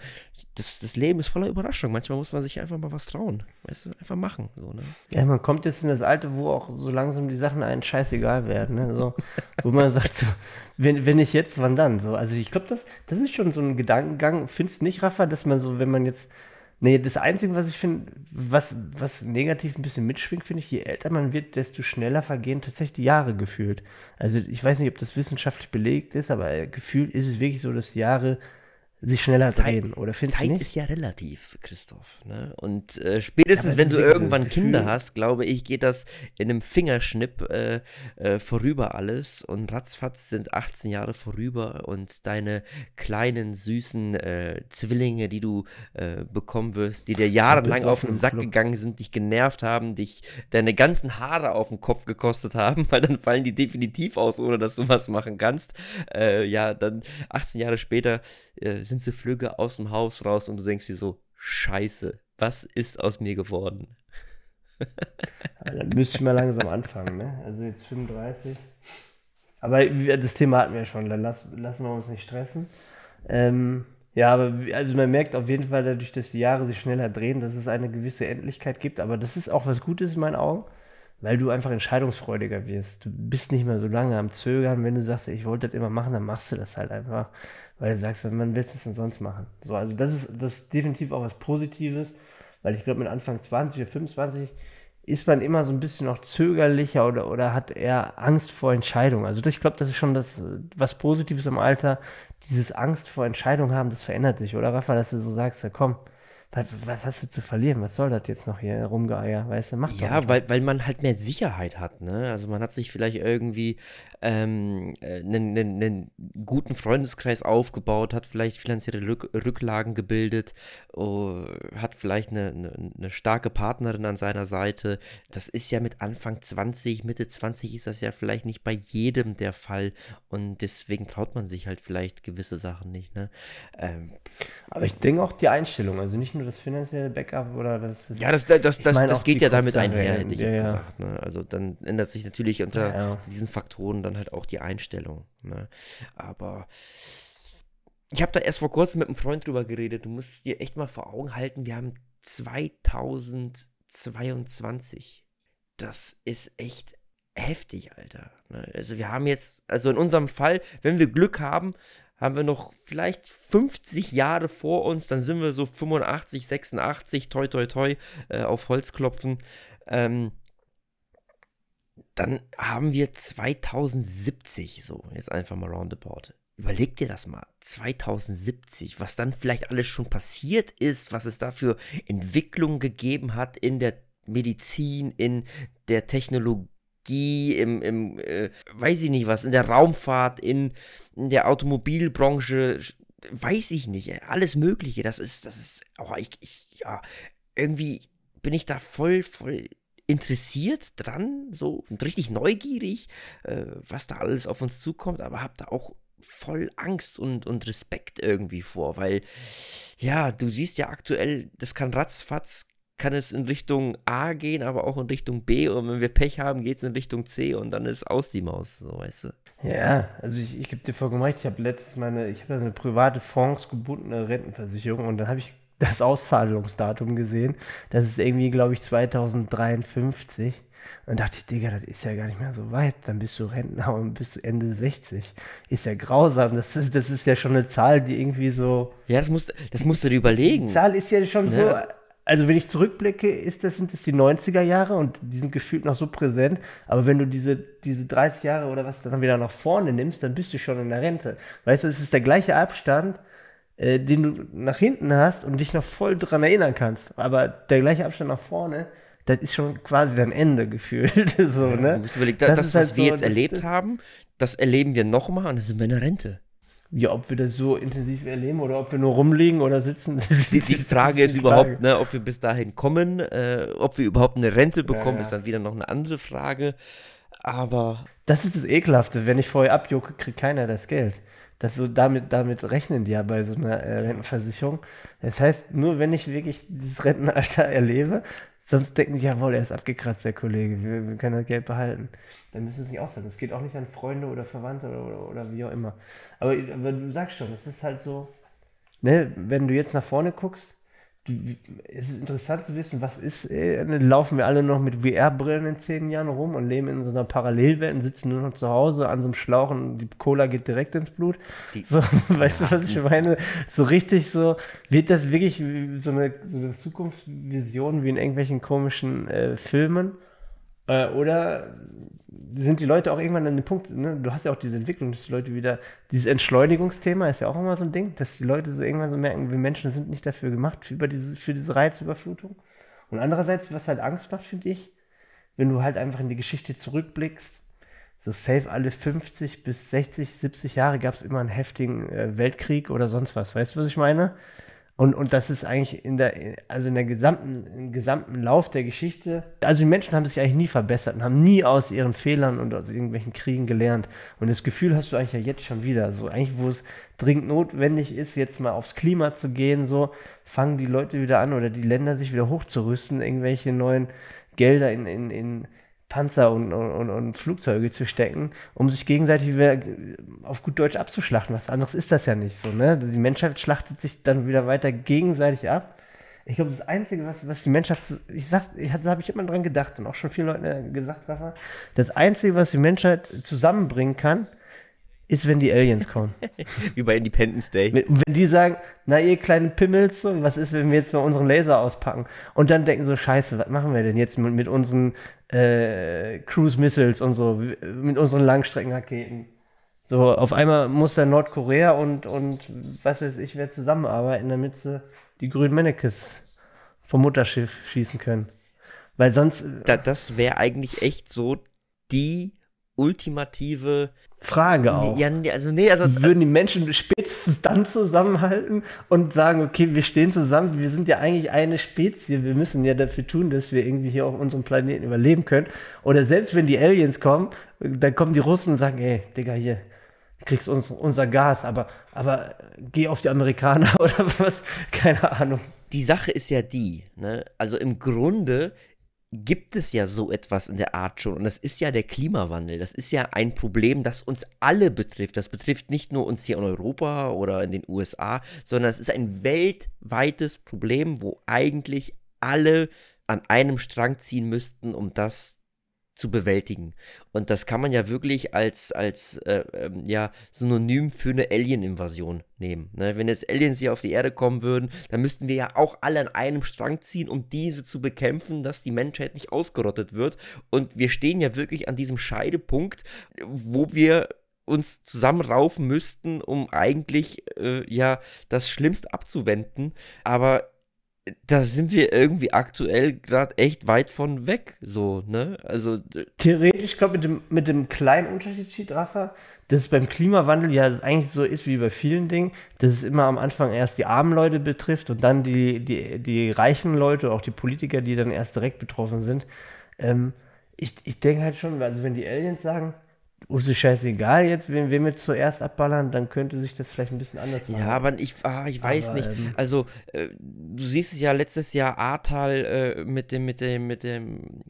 Das, das Leben ist voller Überraschung. Manchmal muss man sich einfach mal was trauen. Weißt du, einfach machen. So, ne? Ja, man kommt jetzt in das Alter, wo auch so langsam die Sachen einen scheißegal werden. Ne? So, wo man sagt, so, wenn, wenn nicht jetzt, wann dann? So, also ich glaube, das, das ist schon so ein Gedankengang. Findest nicht, Rafa, dass man so, wenn man jetzt Nee, das Einzige, was ich finde, was, was negativ ein bisschen mitschwingt, finde ich, je älter man wird, desto schneller vergehen tatsächlich die Jahre gefühlt. Also ich weiß nicht, ob das wissenschaftlich belegt ist, aber gefühlt ist es wirklich so, dass Jahre sich schneller drehen, oder findest Zeit du nicht? ist ja relativ, Christoph. Ne? Und äh, spätestens, ja, wenn du irgendwann so Kinder hast, glaube ich, geht das in einem Fingerschnipp äh, äh, vorüber alles und ratzfatz sind 18 Jahre vorüber und deine kleinen, süßen äh, Zwillinge, die du äh, bekommen wirst, die dir jahrelang auf den Sack Club. gegangen sind, dich genervt haben, dich deine ganzen Haare auf den Kopf gekostet haben, weil dann fallen die definitiv aus, ohne dass du was machen kannst. Äh, ja, dann 18 Jahre später sind sie flügge aus dem Haus raus und du denkst dir so, scheiße, was ist aus mir geworden? dann müsste ich mal langsam anfangen, ne? Also jetzt 35. Aber das Thema hatten wir ja schon, dann lass, lassen wir uns nicht stressen. Ähm, ja, aber also man merkt auf jeden Fall dadurch, dass die Jahre sich schneller drehen, dass es eine gewisse Endlichkeit gibt. Aber das ist auch was Gutes in meinen Augen, weil du einfach entscheidungsfreudiger wirst. Du bist nicht mehr so lange am Zögern. Wenn du sagst, ich wollte das immer machen, dann machst du das halt einfach weil du sagst, man will es denn sonst machen. So, also das ist, das ist definitiv auch was Positives. Weil ich glaube, mit Anfang 20 oder 25 ist man immer so ein bisschen noch zögerlicher oder, oder hat eher Angst vor Entscheidungen. Also ich glaube, das ist schon das, was Positives im Alter, dieses Angst vor Entscheidungen haben, das verändert sich, oder Rafa, dass du so sagst, ja komm, was hast du zu verlieren? Was soll das jetzt noch hier rumgeeier? Weißt du, macht Ja, weil, weil man halt mehr Sicherheit hat, ne? Also man hat sich vielleicht irgendwie ähm, einen, äh, einen, einen, guten Freundeskreis aufgebaut, hat vielleicht finanzielle Rück Rücklagen gebildet, oh, hat vielleicht eine, eine, eine, starke Partnerin an seiner Seite. Das ist ja mit Anfang 20, Mitte 20 ist das ja vielleicht nicht bei jedem der Fall und deswegen traut man sich halt vielleicht gewisse Sachen nicht, ne? Ähm, Aber ich denke auch die Einstellung, also nicht nur das finanzielle Backup oder das. das ja, das, das, das, das geht ja damit einher, hätte ich ja, jetzt ja. gesagt. Ne? Also dann ändert sich natürlich unter ja, diesen Faktoren dann halt auch die Einstellung. Ne? Aber ich habe da erst vor kurzem mit einem Freund drüber geredet. Du musst dir echt mal vor Augen halten, wir haben 2022. Das ist echt heftig, Alter. Ne? Also wir haben jetzt, also in unserem Fall, wenn wir Glück haben, haben wir noch vielleicht 50 Jahre vor uns, dann sind wir so 85, 86, toi toi toi, äh, auf Holz klopfen. Ähm, dann haben wir 2070, so, jetzt einfach mal roundabout. Überleg dir das mal, 2070, was dann vielleicht alles schon passiert ist, was es da für Entwicklungen gegeben hat in der Medizin, in der Technologie, im, im äh, weiß ich nicht was, in der Raumfahrt, in, in der Automobilbranche, weiß ich nicht, alles Mögliche. Das ist, das ist, oh, ich, ich, ja, irgendwie bin ich da voll, voll interessiert dran, so richtig neugierig, äh, was da alles auf uns zukommt, aber habe da auch voll Angst und, und Respekt irgendwie vor, weil ja, du siehst ja aktuell, das kann ratzfatz, kann es in Richtung A gehen, aber auch in Richtung B und wenn wir Pech haben, geht es in Richtung C und dann ist aus die Maus, so weißt du. Ja, also ich, ich gebe dir vollkommen ich habe letztens meine, ich habe eine private Fonds gebundene Rentenversicherung und dann habe ich das Auszahlungsdatum gesehen. Das ist irgendwie, glaube ich, 2053. Und dachte ich, Digga, das ist ja gar nicht mehr so weit. Dann bist du Rentner und bist du Ende 60. Ist ja grausam. Das ist, das ist ja schon eine Zahl, die irgendwie so. Ja, das musst, das musst du dir überlegen. Die Zahl ist ja schon ja, so. Also, wenn ich zurückblicke, ist das, sind das die 90er Jahre und die sind gefühlt noch so präsent. Aber wenn du diese, diese 30 Jahre oder was dann wieder nach vorne nimmst, dann bist du schon in der Rente. Weißt du, es ist der gleiche Abstand äh, den du nach hinten hast und dich noch voll dran erinnern kannst. Aber der gleiche Abstand nach vorne, das ist schon quasi dein Ende gefühlt. so, ne? Überlegt, das, das was halt wir so, jetzt erlebt das, haben, das erleben wir nochmal und das sind wir in der Rente. Ja, ob wir das so intensiv erleben oder ob wir nur rumliegen oder sitzen. Die, die Frage ist, ist die überhaupt, Frage. Ne, ob wir bis dahin kommen, äh, ob wir überhaupt eine Rente bekommen, ja, ja. ist dann wieder noch eine andere Frage. Aber. Das ist das Ekelhafte. Wenn ich vorher abjucke, kriegt keiner das Geld. Das so damit, damit rechnen die ja bei so einer äh, Rentenversicherung. Das heißt, nur wenn ich wirklich dieses Rentenalter erlebe, sonst denken die, jawohl, er ist abgekratzt, der Kollege, wir, wir können das Geld behalten. Dann müssen sie es nicht aushalten. Das geht auch nicht an Freunde oder Verwandte oder, oder, oder wie auch immer. Aber, aber du sagst schon, es ist halt so, ne, wenn du jetzt nach vorne guckst, es ist interessant zu wissen, was ist, äh, laufen wir alle noch mit VR-Brillen in zehn Jahren rum und leben in so einer Parallelwelt und sitzen nur noch zu Hause an so einem Schlauch und die Cola geht direkt ins Blut. Die, so, weißt du, was ich meine? So richtig so, wird das wirklich so eine, so eine Zukunftsvision wie in irgendwelchen komischen äh, Filmen? Äh, oder sind die Leute auch irgendwann an dem Punkt, ne? du hast ja auch diese Entwicklung, dass die Leute wieder, dieses Entschleunigungsthema ist ja auch immer so ein Ding, dass die Leute so irgendwann so merken, wir Menschen sind nicht dafür gemacht, für, diese, für diese Reizüberflutung. Und andererseits, was halt Angst macht, finde ich, wenn du halt einfach in die Geschichte zurückblickst, so safe alle 50 bis 60, 70 Jahre gab es immer einen heftigen äh, Weltkrieg oder sonst was. Weißt du, was ich meine? Und, und das ist eigentlich in der, also in der gesamten, im gesamten Lauf der Geschichte, also die Menschen haben sich eigentlich nie verbessert und haben nie aus ihren Fehlern und aus irgendwelchen Kriegen gelernt. Und das Gefühl hast du eigentlich ja jetzt schon wieder. So eigentlich, wo es dringend notwendig ist, jetzt mal aufs Klima zu gehen, so fangen die Leute wieder an oder die Länder sich wieder hochzurüsten, irgendwelche neuen Gelder in, in, in Panzer und, und, und, Flugzeuge zu stecken, um sich gegenseitig wieder auf gut Deutsch abzuschlachten. Was anderes ist das ja nicht so. Ne? Die Menschheit schlachtet sich dann wieder weiter gegenseitig ab. Ich glaube, das Einzige, was, was die Menschheit, ich sag, ich, da habe ich immer dran gedacht und auch schon viele Leute gesagt, Rafa, das Einzige, was die Menschheit zusammenbringen kann, ist, wenn die Aliens kommen. Wie bei Independence Day. Wenn die sagen, na ihr kleinen Pimmels, was ist, wenn wir jetzt mal unseren Laser auspacken? Und dann denken so, scheiße, was machen wir denn jetzt mit, mit unseren äh, Cruise Missiles und so, mit unseren Langstreckenraketen? So, auf einmal muss dann Nordkorea und, und was weiß ich, wer zusammenarbeiten, damit sie die grünen Mannekes vom Mutterschiff schießen können. Weil sonst. Da, das wäre eigentlich echt so die ultimative Frage auch. Ja, also nee, also würden die Menschen spätestens dann zusammenhalten und sagen, okay, wir stehen zusammen, wir sind ja eigentlich eine Spezie, wir müssen ja dafür tun, dass wir irgendwie hier auf unserem Planeten überleben können. Oder selbst wenn die Aliens kommen, dann kommen die Russen und sagen, ey, Digga, hier, kriegst uns, unser Gas, aber, aber geh auf die Amerikaner oder was, keine Ahnung. Die Sache ist ja die, ne? also im Grunde gibt es ja so etwas in der Art schon. Und das ist ja der Klimawandel. Das ist ja ein Problem, das uns alle betrifft. Das betrifft nicht nur uns hier in Europa oder in den USA, sondern es ist ein weltweites Problem, wo eigentlich alle an einem Strang ziehen müssten, um das zu bewältigen. Und das kann man ja wirklich als, als äh, ähm, ja, Synonym für eine Alien-Invasion nehmen. Ne? Wenn jetzt Aliens hier auf die Erde kommen würden, dann müssten wir ja auch alle an einem Strang ziehen, um diese zu bekämpfen, dass die Menschheit nicht ausgerottet wird. Und wir stehen ja wirklich an diesem Scheidepunkt, wo wir uns zusammenraufen müssten, um eigentlich äh, ja das Schlimmste abzuwenden. Aber da sind wir irgendwie aktuell gerade echt weit von weg, so, ne? Also. Theoretisch, ich glaube, mit dem, mit dem kleinen Unterschied, Rafa, dass es beim Klimawandel ja eigentlich so ist wie bei vielen Dingen, dass es immer am Anfang erst die armen Leute betrifft und dann die, die, die reichen Leute, auch die Politiker, die dann erst direkt betroffen sind. Ähm, ich ich denke halt schon, also wenn die Aliens sagen, uns ist scheißegal jetzt, wenn wir mit zuerst abballern, dann könnte sich das vielleicht ein bisschen anders machen. Ja, aber ich, ah, ich weiß aber, nicht. Ähm, also, äh, du siehst es ja letztes Jahr Ahrtal äh, mit dem, mit dem, mit dem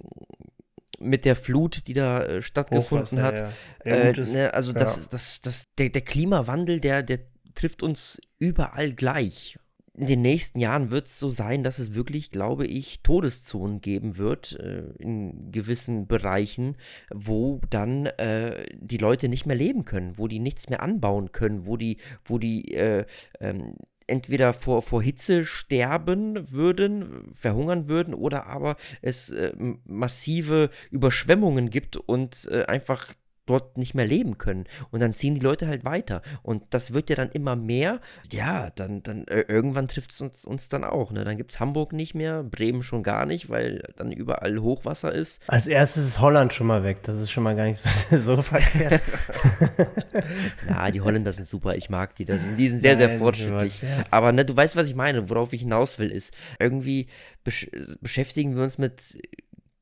mit der Flut, die da äh, stattgefunden hat. Ja. Äh, ne, also ja. das, das, das, der, der Klimawandel, der, der trifft uns überall gleich in den nächsten Jahren wird es so sein, dass es wirklich, glaube ich, Todeszonen geben wird äh, in gewissen Bereichen, wo dann äh, die Leute nicht mehr leben können, wo die nichts mehr anbauen können, wo die, wo die äh, ähm, entweder vor, vor Hitze sterben würden, verhungern würden, oder aber es äh, massive Überschwemmungen gibt und äh, einfach dort nicht mehr leben können. Und dann ziehen die Leute halt weiter. Und das wird ja dann immer mehr. Ja, dann, dann äh, irgendwann trifft es uns, uns dann auch. Ne? Dann gibt es Hamburg nicht mehr, Bremen schon gar nicht, weil dann überall Hochwasser ist. Als erstes ist Holland schon mal weg. Das ist schon mal gar nicht so, so verkehrt. ja, die Holländer sind super. Ich mag die. Das die sind sehr, Nein, sehr fortschrittlich. Aber ne, du weißt, was ich meine. Worauf ich hinaus will, ist, irgendwie besch beschäftigen wir uns mit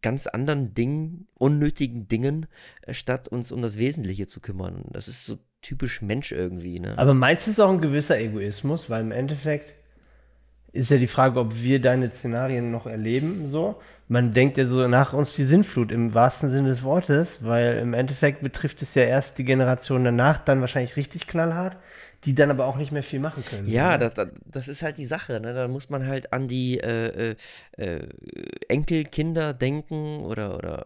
ganz anderen Dingen, unnötigen Dingen, äh, statt uns um das Wesentliche zu kümmern. Das ist so typisch Mensch irgendwie. Ne? Aber meinst du es auch ein gewisser Egoismus? Weil im Endeffekt ist ja die Frage, ob wir deine Szenarien noch erleben. So, man denkt ja so nach uns die Sinnflut im wahrsten Sinne des Wortes, weil im Endeffekt betrifft es ja erst die Generation danach dann wahrscheinlich richtig knallhart die dann aber auch nicht mehr viel machen können. Ja, das, das, ist halt die Sache. Ne? Da muss man halt an die äh, äh, äh Enkelkinder denken oder, oder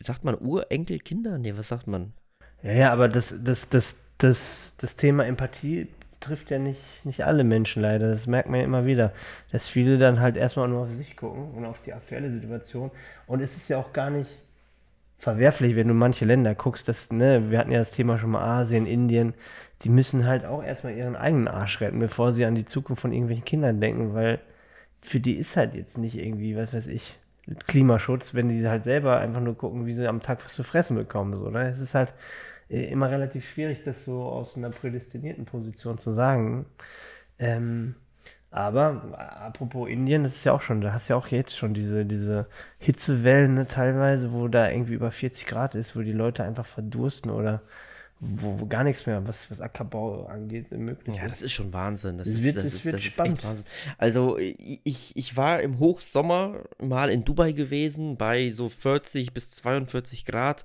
sagt man Urenkelkinder? Nee, was sagt man? Ja, ja, aber das, das, das, das, das Thema Empathie trifft ja nicht, nicht alle Menschen leider. Das merkt man ja immer wieder, dass viele dann halt erstmal nur auf sich gucken und auf die aktuelle Situation. Und es ist ja auch gar nicht verwerflich, wenn du manche Länder guckst, dass, ne, wir hatten ja das Thema schon mal Asien, Indien, die müssen halt auch erstmal ihren eigenen Arsch retten, bevor sie an die Zukunft von irgendwelchen Kindern denken, weil für die ist halt jetzt nicht irgendwie, was weiß ich, Klimaschutz, wenn die halt selber einfach nur gucken, wie sie am Tag was zu fressen bekommen. So, ne? Es ist halt äh, immer relativ schwierig, das so aus einer prädestinierten Position zu sagen. Ähm, aber apropos Indien, das ist ja auch schon, da hast du ja auch jetzt schon diese, diese Hitzewellen ne, teilweise, wo da irgendwie über 40 Grad ist, wo die Leute einfach verdursten oder wo, wo gar nichts mehr, was, was Ackerbau angeht, möglich Ja, das ist schon Wahnsinn. Das, ist, wird, das, ist, das ist Wahnsinn. Also ich, ich war im Hochsommer mal in Dubai gewesen, bei so 40 bis 42 Grad.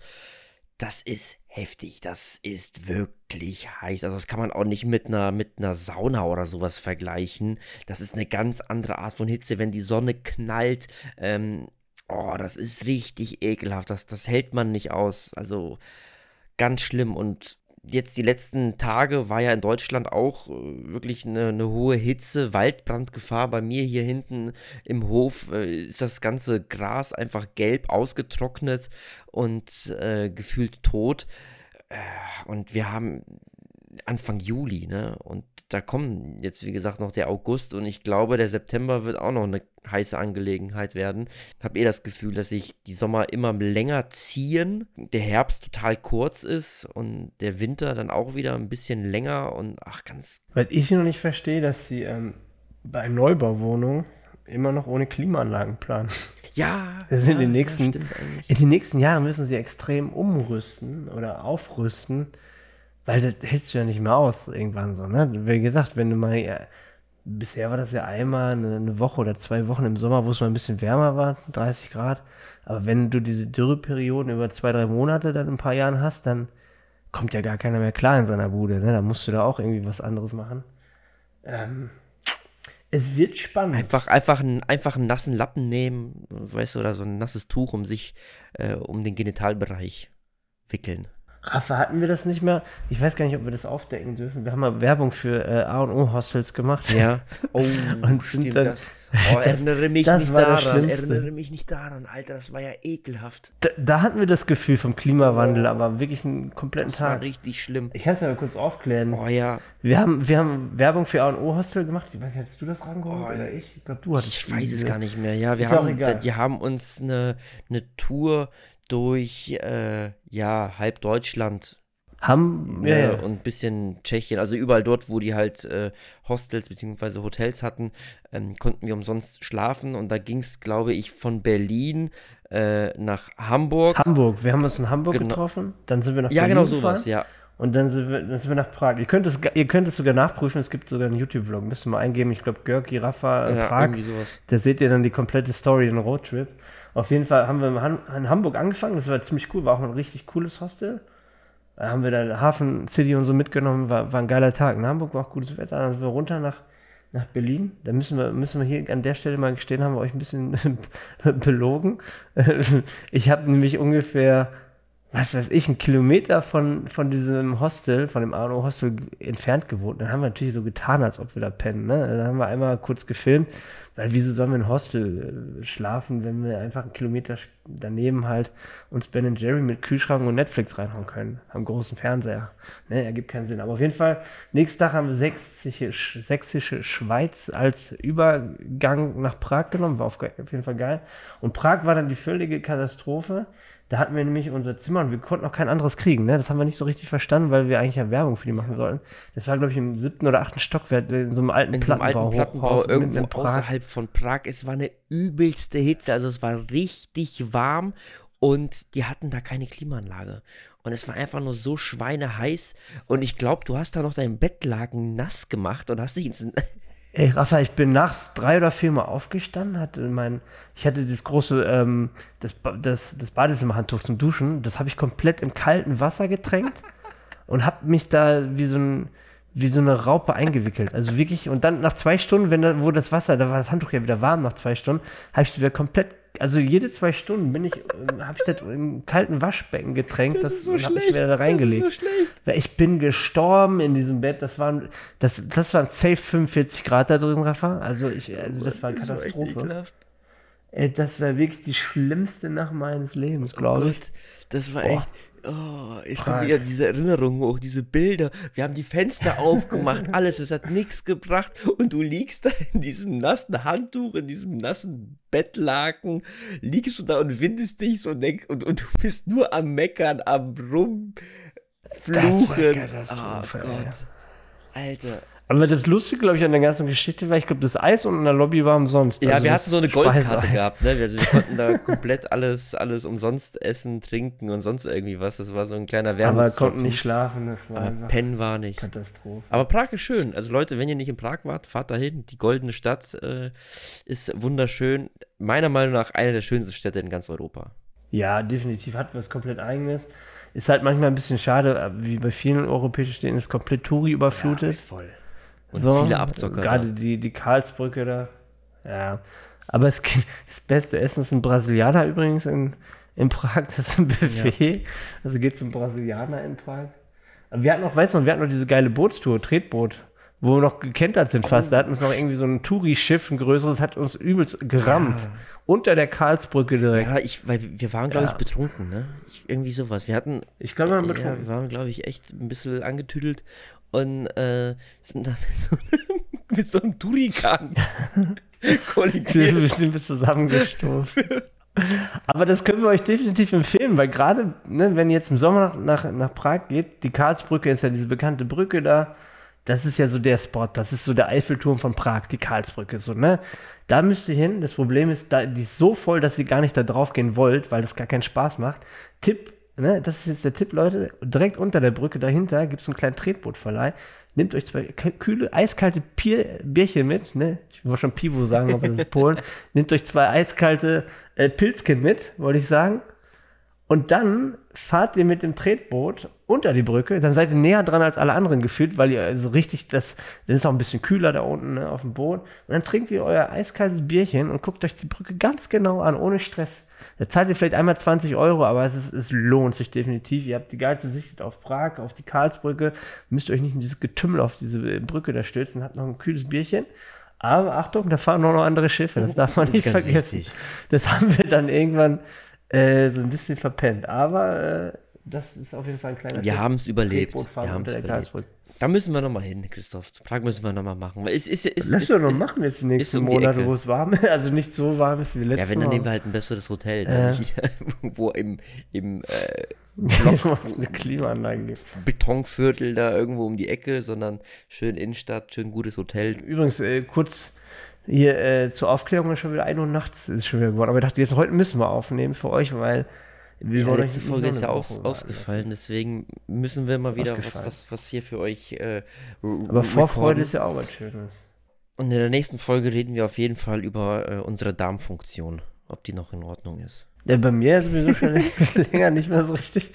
Das ist heftig. Das ist wirklich heiß. Also das kann man auch nicht mit einer, mit einer Sauna oder sowas vergleichen. Das ist eine ganz andere Art von Hitze, wenn die Sonne knallt. Ähm, oh, das ist richtig ekelhaft. Das, das hält man nicht aus. Also ganz schlimm. Und jetzt die letzten Tage war ja in Deutschland auch äh, wirklich eine, eine, hohe Hitze, Waldbrandgefahr. Bei mir hier hinten im Hof äh, ist das ganze Gras einfach gelb ausgetrocknet und äh, gefühlt tot. Äh, und wir haben Anfang Juli, ne? Und da kommen jetzt, wie gesagt, noch der August und ich glaube, der September wird auch noch eine heiße Angelegenheit werden. Ich habe eh das Gefühl, dass sich die Sommer immer länger ziehen, der Herbst total kurz ist und der Winter dann auch wieder ein bisschen länger und ach, ganz. Weil ich noch nicht verstehe, dass sie ähm, bei Neubauwohnungen immer noch ohne Klimaanlagen planen. Ja, das ja, in, den nächsten, in den nächsten Jahren müssen sie extrem umrüsten oder aufrüsten, weil das hältst du ja nicht mehr aus irgendwann so, ne? Wie gesagt, wenn du mal, ja, bisher war das ja einmal eine, eine, Woche oder zwei Wochen im Sommer, wo es mal ein bisschen wärmer war, 30 Grad. Aber wenn du diese Dürreperioden über zwei, drei Monate dann in ein paar Jahren hast, dann kommt ja gar keiner mehr klar in seiner Bude, ne? Da musst du da auch irgendwie was anderes machen. Ähm, es wird spannend. Einfach, einfach, einen, einfach einen nassen Lappen nehmen, weißt du, oder so ein nasses Tuch um sich, äh, um den Genitalbereich wickeln. Rafa, hatten wir das nicht mehr? Ich weiß gar nicht, ob wir das aufdecken dürfen. Wir haben mal Werbung für äh, A&O-Hostels gemacht. Ja. Oh, und stimmt das. Oh, erinnere mich das nicht daran. Erinnere mich nicht daran, Alter. Das war ja ekelhaft. Da, da hatten wir das Gefühl vom Klimawandel, oh. aber wirklich einen kompletten das Tag. Das war richtig schlimm. Ich kann es ja mal kurz aufklären. Oh ja. Wir haben, wir haben Werbung für A&O-Hostel gemacht. Ich weiß nicht, hast du das rangeholt oh, oder ich? Ich glaube, du hattest Ich weiß es gar nicht mehr. Ja, wir haben, die haben uns eine, eine Tour durch äh, ja, halb Deutschland haben ja, ja, und ein bisschen Tschechien, also überall dort, wo die halt äh, Hostels bzw. Hotels hatten, ähm, konnten wir umsonst schlafen und da ging es, glaube ich, von Berlin äh, nach Hamburg. Hamburg, wir haben uns in Hamburg genau. getroffen, dann sind wir nach ja, Berlin genau sowas, ja. Und dann sind, wir, dann sind wir nach Prag. Ihr könnt, es, ihr könnt es sogar nachprüfen, es gibt sogar einen YouTube-Vlog. Müsst ihr mal eingeben, ich glaube, Görg, Giraffa, ja, Prag. Da seht ihr dann die komplette Story, den Roadtrip. Auf jeden Fall haben wir in Hamburg angefangen, das war ziemlich cool, war auch ein richtig cooles Hostel. Da haben wir dann Hafen City und so mitgenommen, war, war ein geiler Tag. In Hamburg war auch gutes Wetter, dann sind wir runter nach, nach Berlin. Da müssen wir, müssen wir hier an der Stelle mal gestehen, haben wir euch ein bisschen belogen. Ich habe nämlich ungefähr was weiß ich, einen Kilometer von, von diesem Hostel, von dem Arno Hostel entfernt gewohnt. Dann haben wir natürlich so getan, als ob wir da pennen. Ne? Dann haben wir einmal kurz gefilmt, weil wieso sollen wir in Hostel äh, schlafen, wenn wir einfach einen Kilometer daneben halt uns Ben Jerry mit Kühlschrank und Netflix reinhauen können. Am großen Fernseher. Ne, ergibt keinen Sinn. Aber auf jeden Fall, nächsten Tag haben wir sächsische, sächsische Schweiz als Übergang nach Prag genommen. War auf, auf jeden Fall geil. Und Prag war dann die völlige Katastrophe da hatten wir nämlich unser Zimmer und wir konnten auch kein anderes kriegen. Ne? Das haben wir nicht so richtig verstanden, weil wir eigentlich ja Werbung für die machen sollten. Das war, glaube ich, im siebten oder achten Stockwerk in so einem alten in Plattenbau. So einem alten Plattenbau irgendwo außerhalb von Prag. Es war eine übelste Hitze, also es war richtig warm und die hatten da keine Klimaanlage. Und es war einfach nur so schweineheiß. Und ich glaube, du hast da noch deinen Bettlaken nass gemacht und hast dich ins Ey, Rafa, ich bin nachts drei oder vier Mal aufgestanden, hatte mein, ich hatte das große, ähm, das, das, das Badezimmerhandtuch zum Duschen, das habe ich komplett im kalten Wasser getränkt und habe mich da wie so ein, wie so eine Raupe eingewickelt. Also wirklich, und dann nach zwei Stunden, wenn da, wo das Wasser, da war das Handtuch ja wieder warm nach zwei Stunden, habe ich es wieder komplett also jede zwei Stunden bin ich, äh, habe ich das im kalten Waschbecken getränkt, das, das so habe ich wieder da reingelegt. So ich bin gestorben in diesem Bett. Das waren, das, das waren safe 45 Grad da drin, Rafa. Also ich, also das war eine Katastrophe. Ey, das war wirklich die schlimmste Nacht meines Lebens, glaube oh ich. Das war Boah. echt. Oh, es kommt wieder diese Erinnerung hoch, diese Bilder. Wir haben die Fenster aufgemacht, alles, es hat nichts gebracht. Und du liegst da in diesem nassen Handtuch, in diesem nassen Bettlaken, liegst du da und windest dich so und, und, und du bist nur am Meckern, am Rumfluchen. Das war Katastrophe, oh Gott. Alter. Aber das Lustige, glaube ich, an der ganzen Geschichte war, ich glaube, das Eis unten in der Lobby war umsonst. Ja, also wir hatten so eine Goldkarte gehabt, ne? Also wir konnten da komplett alles, alles umsonst essen, trinken und sonst irgendwie was. Das war so ein kleiner Wärme. Aber konnten nicht schlafen, das war Aber Pennen war nicht. Katastrophe. Aber Prag ist schön. Also Leute, wenn ihr nicht in Prag wart, fahrt dahin. Die goldene Stadt äh, ist wunderschön. Meiner Meinung nach eine der schönsten Städte in ganz Europa. Ja, definitiv hat was komplett eigenes. Ist halt manchmal ein bisschen schade, wie bei vielen europäischen Städten ist komplett Touri überflutet. Ja, voll. Und so, viele Abzocker. Gerade die, die Karlsbrücke da. Ja. Aber es, das beste Essen ist ein Brasilianer übrigens in, in Prag. Das ist ein Buffet. Ja. Also geht zum Brasilianer in Prag. Wir hatten noch, weißt du, wir hatten noch diese geile Bootstour, Tretboot, wo wir noch gekentert sind fast. Da hatten uns noch irgendwie so ein Touri-Schiff, ein größeres, hat uns übelst gerammt. Ja. Unter der Karlsbrücke direkt. Ja, ich, weil wir waren, glaube Ja. ich, betrunken, ne? Ich, irgendwie sowas. Wir hatten, Ich glaube, man ja, betrunken. wir waren, glaube ich, echt ein bisschen angetüdelt und äh, sind da mit so, mit so einem Turikan kollidiert. Wir sind wir zusammengestoßen. Aber das können wir euch definitiv empfehlen, weil gerade, ne, wenn ihr jetzt im Sommer nach, nach, nach Prag geht, die Karlsbrücke ist ja diese bekannte Brücke da. Das ist ja so der Spot, das ist so der Eiffelturm von Prag, die Karlsbrücke, so, ne? Da müsst ihr hin. Das Problem ist, da, die ist so voll, dass ihr gar nicht da drauf gehen wollt, weil das gar keinen Spaß macht. Tipp, ne, das ist jetzt der Tipp, Leute. Direkt unter der Brücke dahinter gibt es einen kleinen Tretbootverleih. Nehmt euch zwei kühle, eiskalte Bier, Bierchen mit, ne? Ich wollte schon Pivo sagen, aber das ist Polen. Nehmt euch zwei eiskalte äh, Pilzchen mit, wollte ich sagen. Und dann fahrt ihr mit dem Tretboot unter die Brücke, dann seid ihr näher dran als alle anderen gefühlt, weil ihr also richtig das, dann ist auch ein bisschen kühler da unten ne, auf dem Boot. Und dann trinkt ihr euer eiskaltes Bierchen und guckt euch die Brücke ganz genau an, ohne Stress. Da zahlt ihr vielleicht einmal 20 Euro, aber es, ist, es lohnt sich definitiv. Ihr habt die geilste Sicht auf Prag, auf die Karlsbrücke. Müsst euch nicht in dieses Getümmel auf diese Brücke da stürzen, habt noch ein kühles Bierchen. Aber Achtung, da fahren auch noch andere Schiffe, das darf man Das nicht vergessen. wichtig. Das haben wir dann irgendwann äh, so ein bisschen verpennt. Aber äh, das ist auf jeden Fall ein kleiner Wir haben es überlebt. Wir haben es überlebt. Da müssen wir nochmal hin, Christoph. Prag müssen wir nochmal machen. Weil es ja- ist, Lass doch noch machen jetzt die nächsten um die Monate, Ecke. wo es warm ist. Also nicht so warm ist wie letztes Ja, wenn, Mal. dann nehmen wir halt ein besseres Hotel. Ja. Ne? Wo im, im äh, Block eine Klimaanlage gibt. Betonviertel da irgendwo um die Ecke, sondern schön Innenstadt, schön gutes Hotel. Übrigens, äh, kurz hier äh, zur Aufklärung ist schon wieder 1 Uhr nachts ist schon wieder geworden. Aber ich dachte, jetzt heute müssen wir aufnehmen für euch, weil wir Die wollen letzte Folge ist ja aus, warten ausgefallen, deswegen müssen wir mal wieder was, was, was hier für euch äh, Aber Vorfreude ist ja auch was Schönes. Und in der nächsten Folge reden wir auf jeden Fall über äh, unsere Darmfunktion, ob die noch in Ordnung ist. Ja, bei mir ist sowieso schon länger nicht mehr so richtig.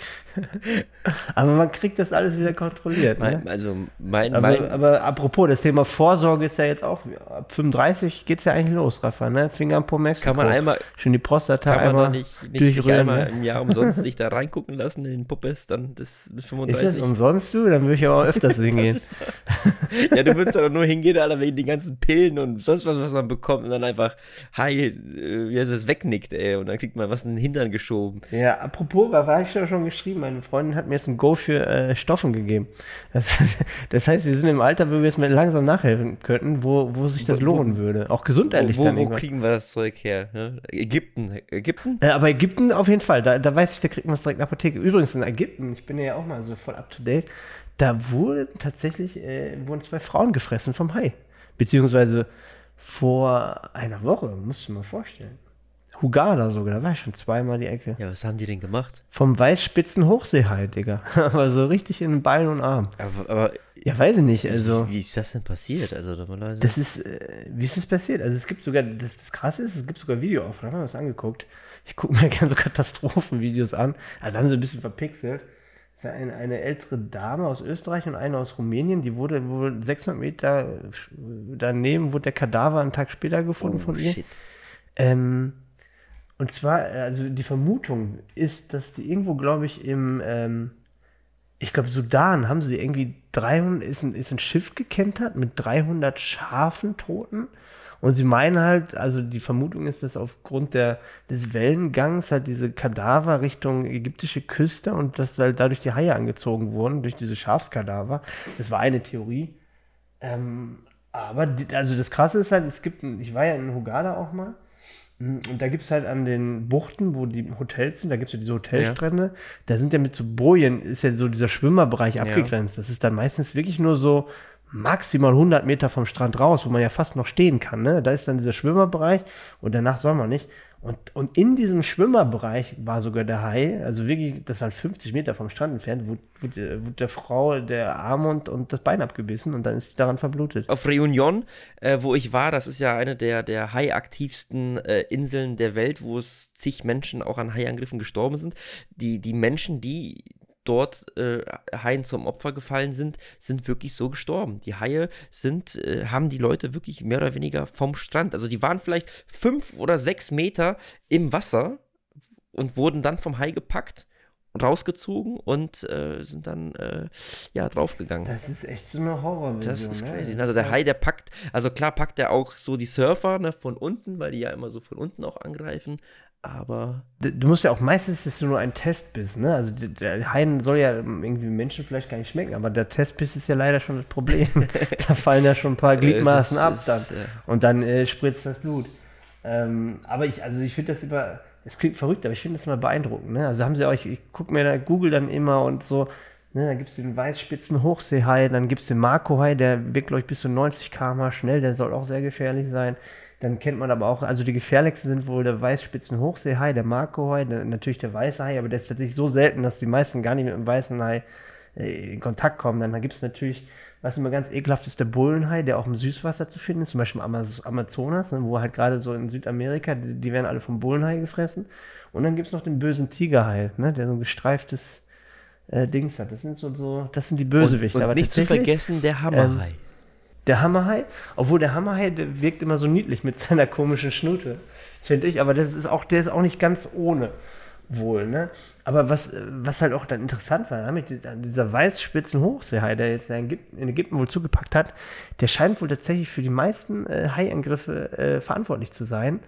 Aber man kriegt das alles wieder kontrolliert. Ne? Mein, also mein, Aber, mein aber apropos, das Thema Vorsorge ist ja jetzt auch, ab 35 geht es ja eigentlich los, Rafa, ne? Finger am Po Mexiko. kann man einmal, Schön die Prostata kann man einmal nicht, nicht, nicht durchrühren. einmal ne? im Jahr umsonst sich da reingucken lassen in den Puppes, dann das mit Ist 35. das umsonst, du? Dann würde ich aber auch öfters hingehen. Ist doch- ja, du würdest da nur hingehen, Alter, wegen den ganzen Pillen und sonst was, was man bekommt und dann einfach, hi, äh, wie er das wegnickt, ey, und dann kriegt man was in den Hintern geschoben. Ja, apropos, was habe ich ja schon geschrieben? Meine Freundin hat mir jetzt ein Go für äh, Stoffen gegeben. Das, das heißt, wir sind im Alter, wo wir mal langsam nachhelfen könnten, wo, wo sich das Wo- wo- lohnen würde. Auch gesundheitlich wo, dann wo kriegen wir das Zeug her? Ne? Ägypten. Ägypten? Äh, aber Ägypten auf jeden Fall, da, da weiß ich, da kriegt man es direkt in der Apotheke. Übrigens in Ägypten, ich bin ja auch mal so voll up to date, da wurden tatsächlich äh, wurden zwei Frauen gefressen vom Hai. Beziehungsweise vor einer Woche, musst du dir mal vorstellen. Hugada sogar, da war ich schon zweimal die Ecke. Ja, was haben die denn gemacht? Vom weißspitzen Hochseehai, Digga. aber so richtig in den Beinen und Armen. Aber, aber Ja, weiß ich nicht, also. wie, wie ist das denn passiert? Also, normalerweise. Das ist, äh, wie ist das passiert? Also es gibt sogar, das, das krasse ist, es gibt sogar Videoaufnahmen, haben wir das angeguckt. Ich gucke mir gerne so Katastrophenvideos an. Also haben sie ein bisschen verpixelt. Das ist eine, eine ältere Dame aus Österreich und eine aus Rumänien, die wurde wohl 600 Meter daneben, wurde der Kadaver einen Tag später gefunden oh, von ihr. shit. Ähm, und zwar, also die Vermutung ist, dass die irgendwo, glaube ich, im, ähm, ich glaube, Sudan haben sie irgendwie 300, ist ein, ist ein Schiff gekentert mit 300 Schafen Toten. Und sie meinen halt, also die Vermutung ist, dass aufgrund der, des Wellengangs halt diese Kadaver Richtung ägyptische Küste und dass halt dadurch die Haie angezogen wurden, durch diese Schafskadaver. Das war eine Theorie. Ähm, aber die, also das Krasse ist halt, es gibt, ich war ja in Hugada auch mal. Und da gibt es halt an den Buchten, wo die Hotels sind, da gibt es ja diese Hotelstrände, da sind ja mit so Bojen, ist ja so dieser Schwimmerbereich abgegrenzt. Das ist dann meistens wirklich nur so maximal 100 Meter vom Strand raus, wo man ja fast noch stehen kann. Ne? Da ist dann dieser Schwimmerbereich und danach soll man nicht. Und, und in diesem Schwimmerbereich war sogar der Hai, also wirklich, das waren 50 Meter vom Strand entfernt, wurde, wurde, wurde der Frau der Arm und, und das Bein abgebissen und dann ist sie daran verblutet. Auf Reunion, äh, wo ich war, das ist ja eine der, der haiaktivsten äh, Inseln der Welt, wo es zig Menschen auch an Haiangriffen gestorben sind. Die, die Menschen, die dort äh, Haien zum Opfer gefallen sind, sind wirklich so gestorben. Die Haie sind, äh, haben die Leute wirklich mehr oder weniger vom Strand. Also die waren vielleicht fünf oder sechs Meter im Wasser und wurden dann vom Hai gepackt rausgezogen und äh, sind dann äh, ja draufgegangen. Das ist echt so eine Horrorvision. Das ist ne? crazy. Das Also der Hai, der packt, also klar packt er auch so die Surfer ne, von unten, weil die ja immer so von unten auch angreifen. Aber Du musst ja auch meistens ist es nur ein Testbiss, ne? Also der Hain soll ja irgendwie Menschen vielleicht gar nicht schmecken, aber der Testbiss ist ja leider schon das Problem. da fallen ja schon ein paar Gliedmaßen Äh, das ab dann. Und dann äh, spritzt das Blut. Ähm, aber ich, also ich finde das immer, es klingt verrückt, aber ich finde das immer beeindruckend. Ne? Also haben sie euch, ich gucke mir da Google dann immer und so, ne? da gibt es den weißspitzen Hochseehai, dann gibt es den Marco-Hai, der wirkt, glaube ich, bis zu 90 km schnell, der soll auch sehr gefährlich sein. Dann kennt man aber auch, also die gefährlichsten sind wohl der weißspitzen Hochseehai, der Marco-Hai, der, natürlich der weiße Hai, aber der ist tatsächlich so selten, dass die meisten gar nicht mit dem weißen Hai äh, in Kontakt kommen. Dann gibt es natürlich, was immer ganz ekelhaft ist, der Bullenhai, der auch im Süßwasser zu finden ist, zum Beispiel im Amaz Amazonas, ne, wo halt gerade so in Südamerika, die, die werden alle vom Bullenhai gefressen. Und dann gibt es noch den bösen Tigerhai, ne, der so ein gestreiftes äh, Dings hat. Das sind so, so das sind die Bösewichte. und, und aber nicht zu vergessen der Hammerhai. Der Hammerhai, obwohl der Hammerhai, der wirkt immer so niedlich mit seiner komischen Schnute, finde ich, aber das ist auch, der ist auch nicht ganz ohne wohl, ne? Aber was, was halt auch dann interessant war, nämlich die- dieser weißspitzen Hochseehai, der jetzt in Ägypten, wohl zugepackt hat, der scheint wohl tatsächlich für die meisten äh, Haiangriffe äh, verantwortlich zu sein,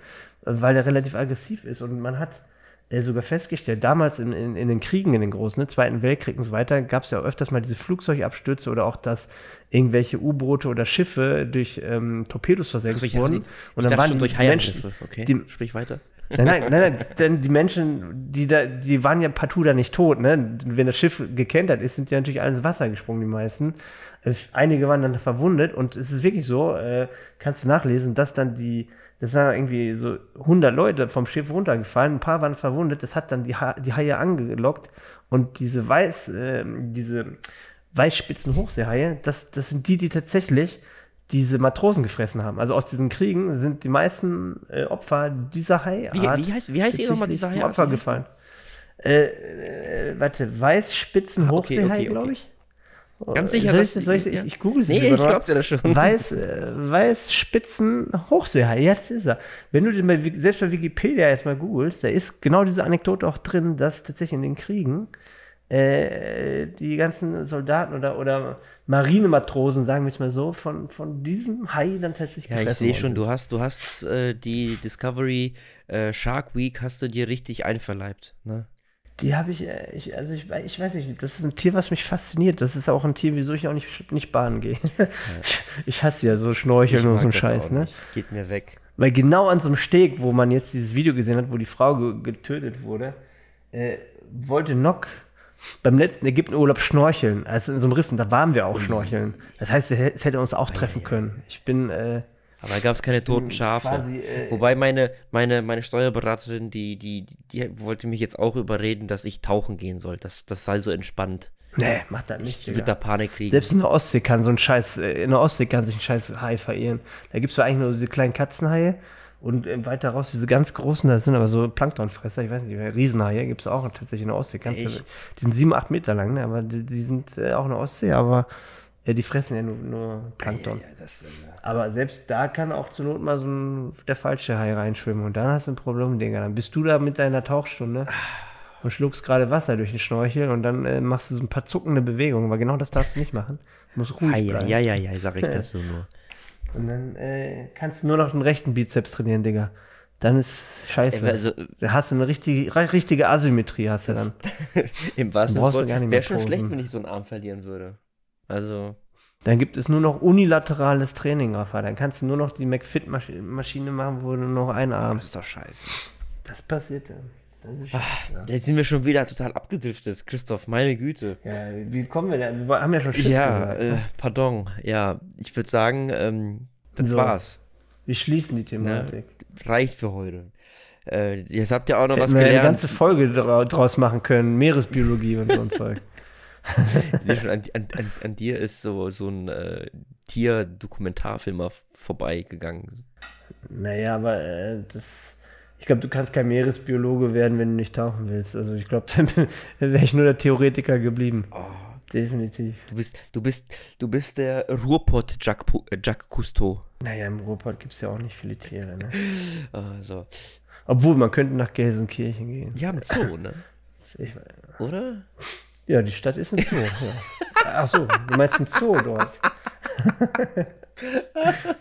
äh, weil der relativ aggressiv ist und man hat sogar festgestellt, damals in, in, in den Kriegen, in den großen, ne, Zweiten Weltkrieg und so weiter, gab es ja öfters mal diese Flugzeugabstürze oder auch, dass irgendwelche U-Boote oder Schiffe durch ähm, Torpedos versenkt dachte, wurden. ich Und dann waren schon die durch Menschen. Okay, die- sprich weiter. Nein, nein, nein, nein, denn die Menschen, die da, die waren ja partout da nicht tot, ne? Wenn das Schiff gekentert ist, sind die natürlich alle ins Wasser gesprungen, die meisten. Einige waren dann verwundet und es ist wirklich so, äh, kannst du nachlesen, dass dann die, das sind irgendwie so 100 Leute vom Schiff runtergefallen, ein paar waren verwundet, das hat dann die, ha die Haie angelockt und diese weiß, äh, diese weißspitzen Hochseehaie, das, das sind die, die tatsächlich diese Matrosen gefressen haben. Also aus diesen Kriegen sind die meisten äh, Opfer dieser Haiart Wie, wie heißt, wie heißt ihr nochmal dieser zum Hai? Opfer gefallen. Äh, äh, warte, Weißspitzen Ah, okay, Hochseehai, okay, glaube okay. Ganz sicher, Soll dass ich, das- die- soll ich, ja. ich, ich google es Nee, ich glaub dir das schon. Weiß, äh, Weißspitzen Hochseehai, jetzt ist er. Wenn du den bei, selbst bei Wikipedia jetzt mal googelst, da ist genau diese Anekdote auch drin, dass tatsächlich in den Kriegen äh, die ganzen Soldaten oder, oder Marinematrosen, sagen wir es mal so, von, von diesem Hai dann tatsächlich Ja, ich sehe schon, du hast, du hast äh, die Discovery äh, Shark Week hast du dir richtig einverleibt. Ne? Die habe ich, äh, ich, also ich, ich weiß nicht, das ist ein Tier, was mich fasziniert. Das ist auch ein Tier, wieso ich auch nicht, nicht baden gehe. Ich, ich hasse ja so Schnorcheln und so einen Scheiß, ne? Geht mir weg. Weil genau an so einem Steg, wo man jetzt dieses Video gesehen hat, wo die Frau ge getötet wurde, äh, wollte Nock beim letzten Ägyptenurlaub schnorcheln. Also in so einem Riff, und da waren wir auch schnorcheln. Das heißt, es hätte es hätte uns auch treffen können. Ich bin, äh, Aber da gab es keine toten Schafe. quasi, äh, Wobei meine, meine, meine Steuerberaterin, die, die, die wollte mich jetzt auch überreden, dass ich tauchen gehen soll. Das, das sei so entspannt. nee, macht das nicht. Ich würde da Panik kriegen. Selbst in der Ostsee kann so ein Scheiß, äh, in der Ostsee kann sich ein Scheiß Hai verirren. Da gibt es ja eigentlich nur diese kleinen Katzenhaie und äh, weiter raus diese ganz großen, das sind aber so Planktonfresser, ich weiß nicht, Riesenhaie gibt es auch tatsächlich in der Ostsee. Kannst du, Echt? die sind sieben, acht Meter lang, ne? aber die, die sind äh, auch in der Ostsee, aber äh, die fressen ja nur, nur Plankton. Ja, das, äh, Aber selbst da kann auch zur Not mal so ein, der falsche Hai reinschwimmen und dann hast du ein Problem, Digga. Dann bist du da mit deiner Tauchstunde und schluckst gerade Wasser durch den Schnorchel und dann äh, machst du so ein paar zuckende Bewegungen, weil genau das darfst du nicht machen. Du musst ruhig ja, bleiben. ja, ja, ja, sag ich das so nur. Und dann äh, kannst du nur noch den rechten Bizeps trainieren, Digga. Dann ist scheiße. Also- da hast du eine richtige, richtige Asymmetrie, hast du dann. Im wahrsten Sinne wäre schon schlecht, wenn ich so einen Arm verlieren würde. Also, Dann gibt es nur noch unilaterales Training, Rafa. Dann kannst du nur noch die McFit-Maschine machen, wo du nur noch einen Arm. das ist doch scheiße. Das passiert dann. Das ist scheiße. Jetzt sind wir schon wieder total abgedriftet, Christoph, meine Güte. Ja, wie kommen wir denn? Wir haben ja schon Tschüss Ja, gesagt. äh, ne? pardon. Ja, ich würde sagen, ähm, das So. war's. Wir schließen die Ne? Thematik. Reicht für heute. Äh, jetzt habt ihr auch noch was Hätten wir eine gelernt. ganze Folge dra draus machen können. Meeresbiologie und so ein Zeug. Nee, schon an, an, an, dir ist so, so ein äh, Tier-Dokumentarfilmer vorbeigegangen. Naja, aber äh, das. Ich glaube, du kannst kein Meeresbiologe werden, wenn du nicht tauchen willst. Also ich glaube, dann wäre ich nur der Theoretiker geblieben. Oh, Definitiv. du, bist, du, bist, du bist der Ruhrpott-Jacques Pu- äh, Jacques Cousteau. Naja, im Ruhrpott gibt es ja auch nicht viele Tiere. Ne? Also, Obwohl, man könnte nach Gelsenkirchen gehen. ja, mit Zoo, ne? Ich, Oder? Ja, die Stadt ist ein Zoo. ja. Ach so, du meinst ein Zoo dort.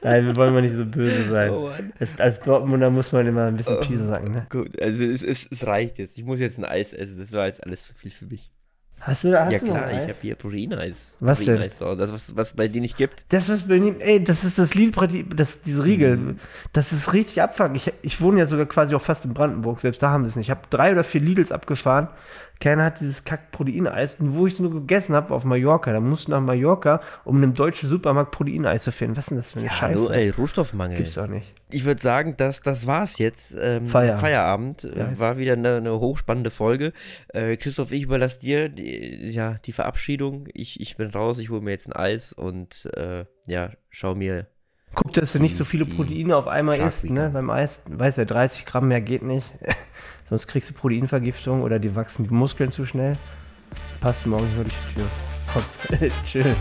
Nein, wir wollen mal nicht so böse sein. Oh. Es, als Dortmunder muss man immer ein bisschen Piese sagen, ne? Gut, also es, es, es reicht jetzt. Ich muss jetzt ein Eis essen. Das war jetzt alles zu viel für mich. Hast du, hast ja klar, ich habe hier Proteineis. Was denn? So, das, was, was bei dir nicht gibt. Das, was bei ihm, ey, das ist das Lidl, das, diese Riegel. Mhm. Das ist richtig abfuck. Ich, ich wohne ja sogar quasi auch fast in Brandenburg, selbst da haben wir es nicht. Ich habe drei oder vier Lidls abgefahren. Keiner hat dieses kack Proteineis. Und wo ich es nur gegessen habe, auf Mallorca. Da musst du nach Mallorca, um in einem deutschen Supermarkt Proteineis zu finden. Was ist denn das für eine Scheiße? Hallo, ey, Rohstoffmangel. Gibt's auch nicht. Ich würde sagen, dass das war's jetzt. Ähm, Feierabend. Feierabend. Ja. War wieder eine, eine hochspannende Folge. Äh, Christoph, ich überlasse dir die, ja, die Verabschiedung. Ich, ich bin raus, ich hole mir jetzt ein Eis und äh, ja, schau mir. Guck, dass du nicht so viele Proteine auf einmal isst, ne? Beim Eis, weiß ja, 30 Gramm mehr geht nicht. Sonst kriegst du Proteinvergiftung oder die wachsen die Muskeln zu schnell. Passt morgen nicht vor die Tür. Komm, tschüss.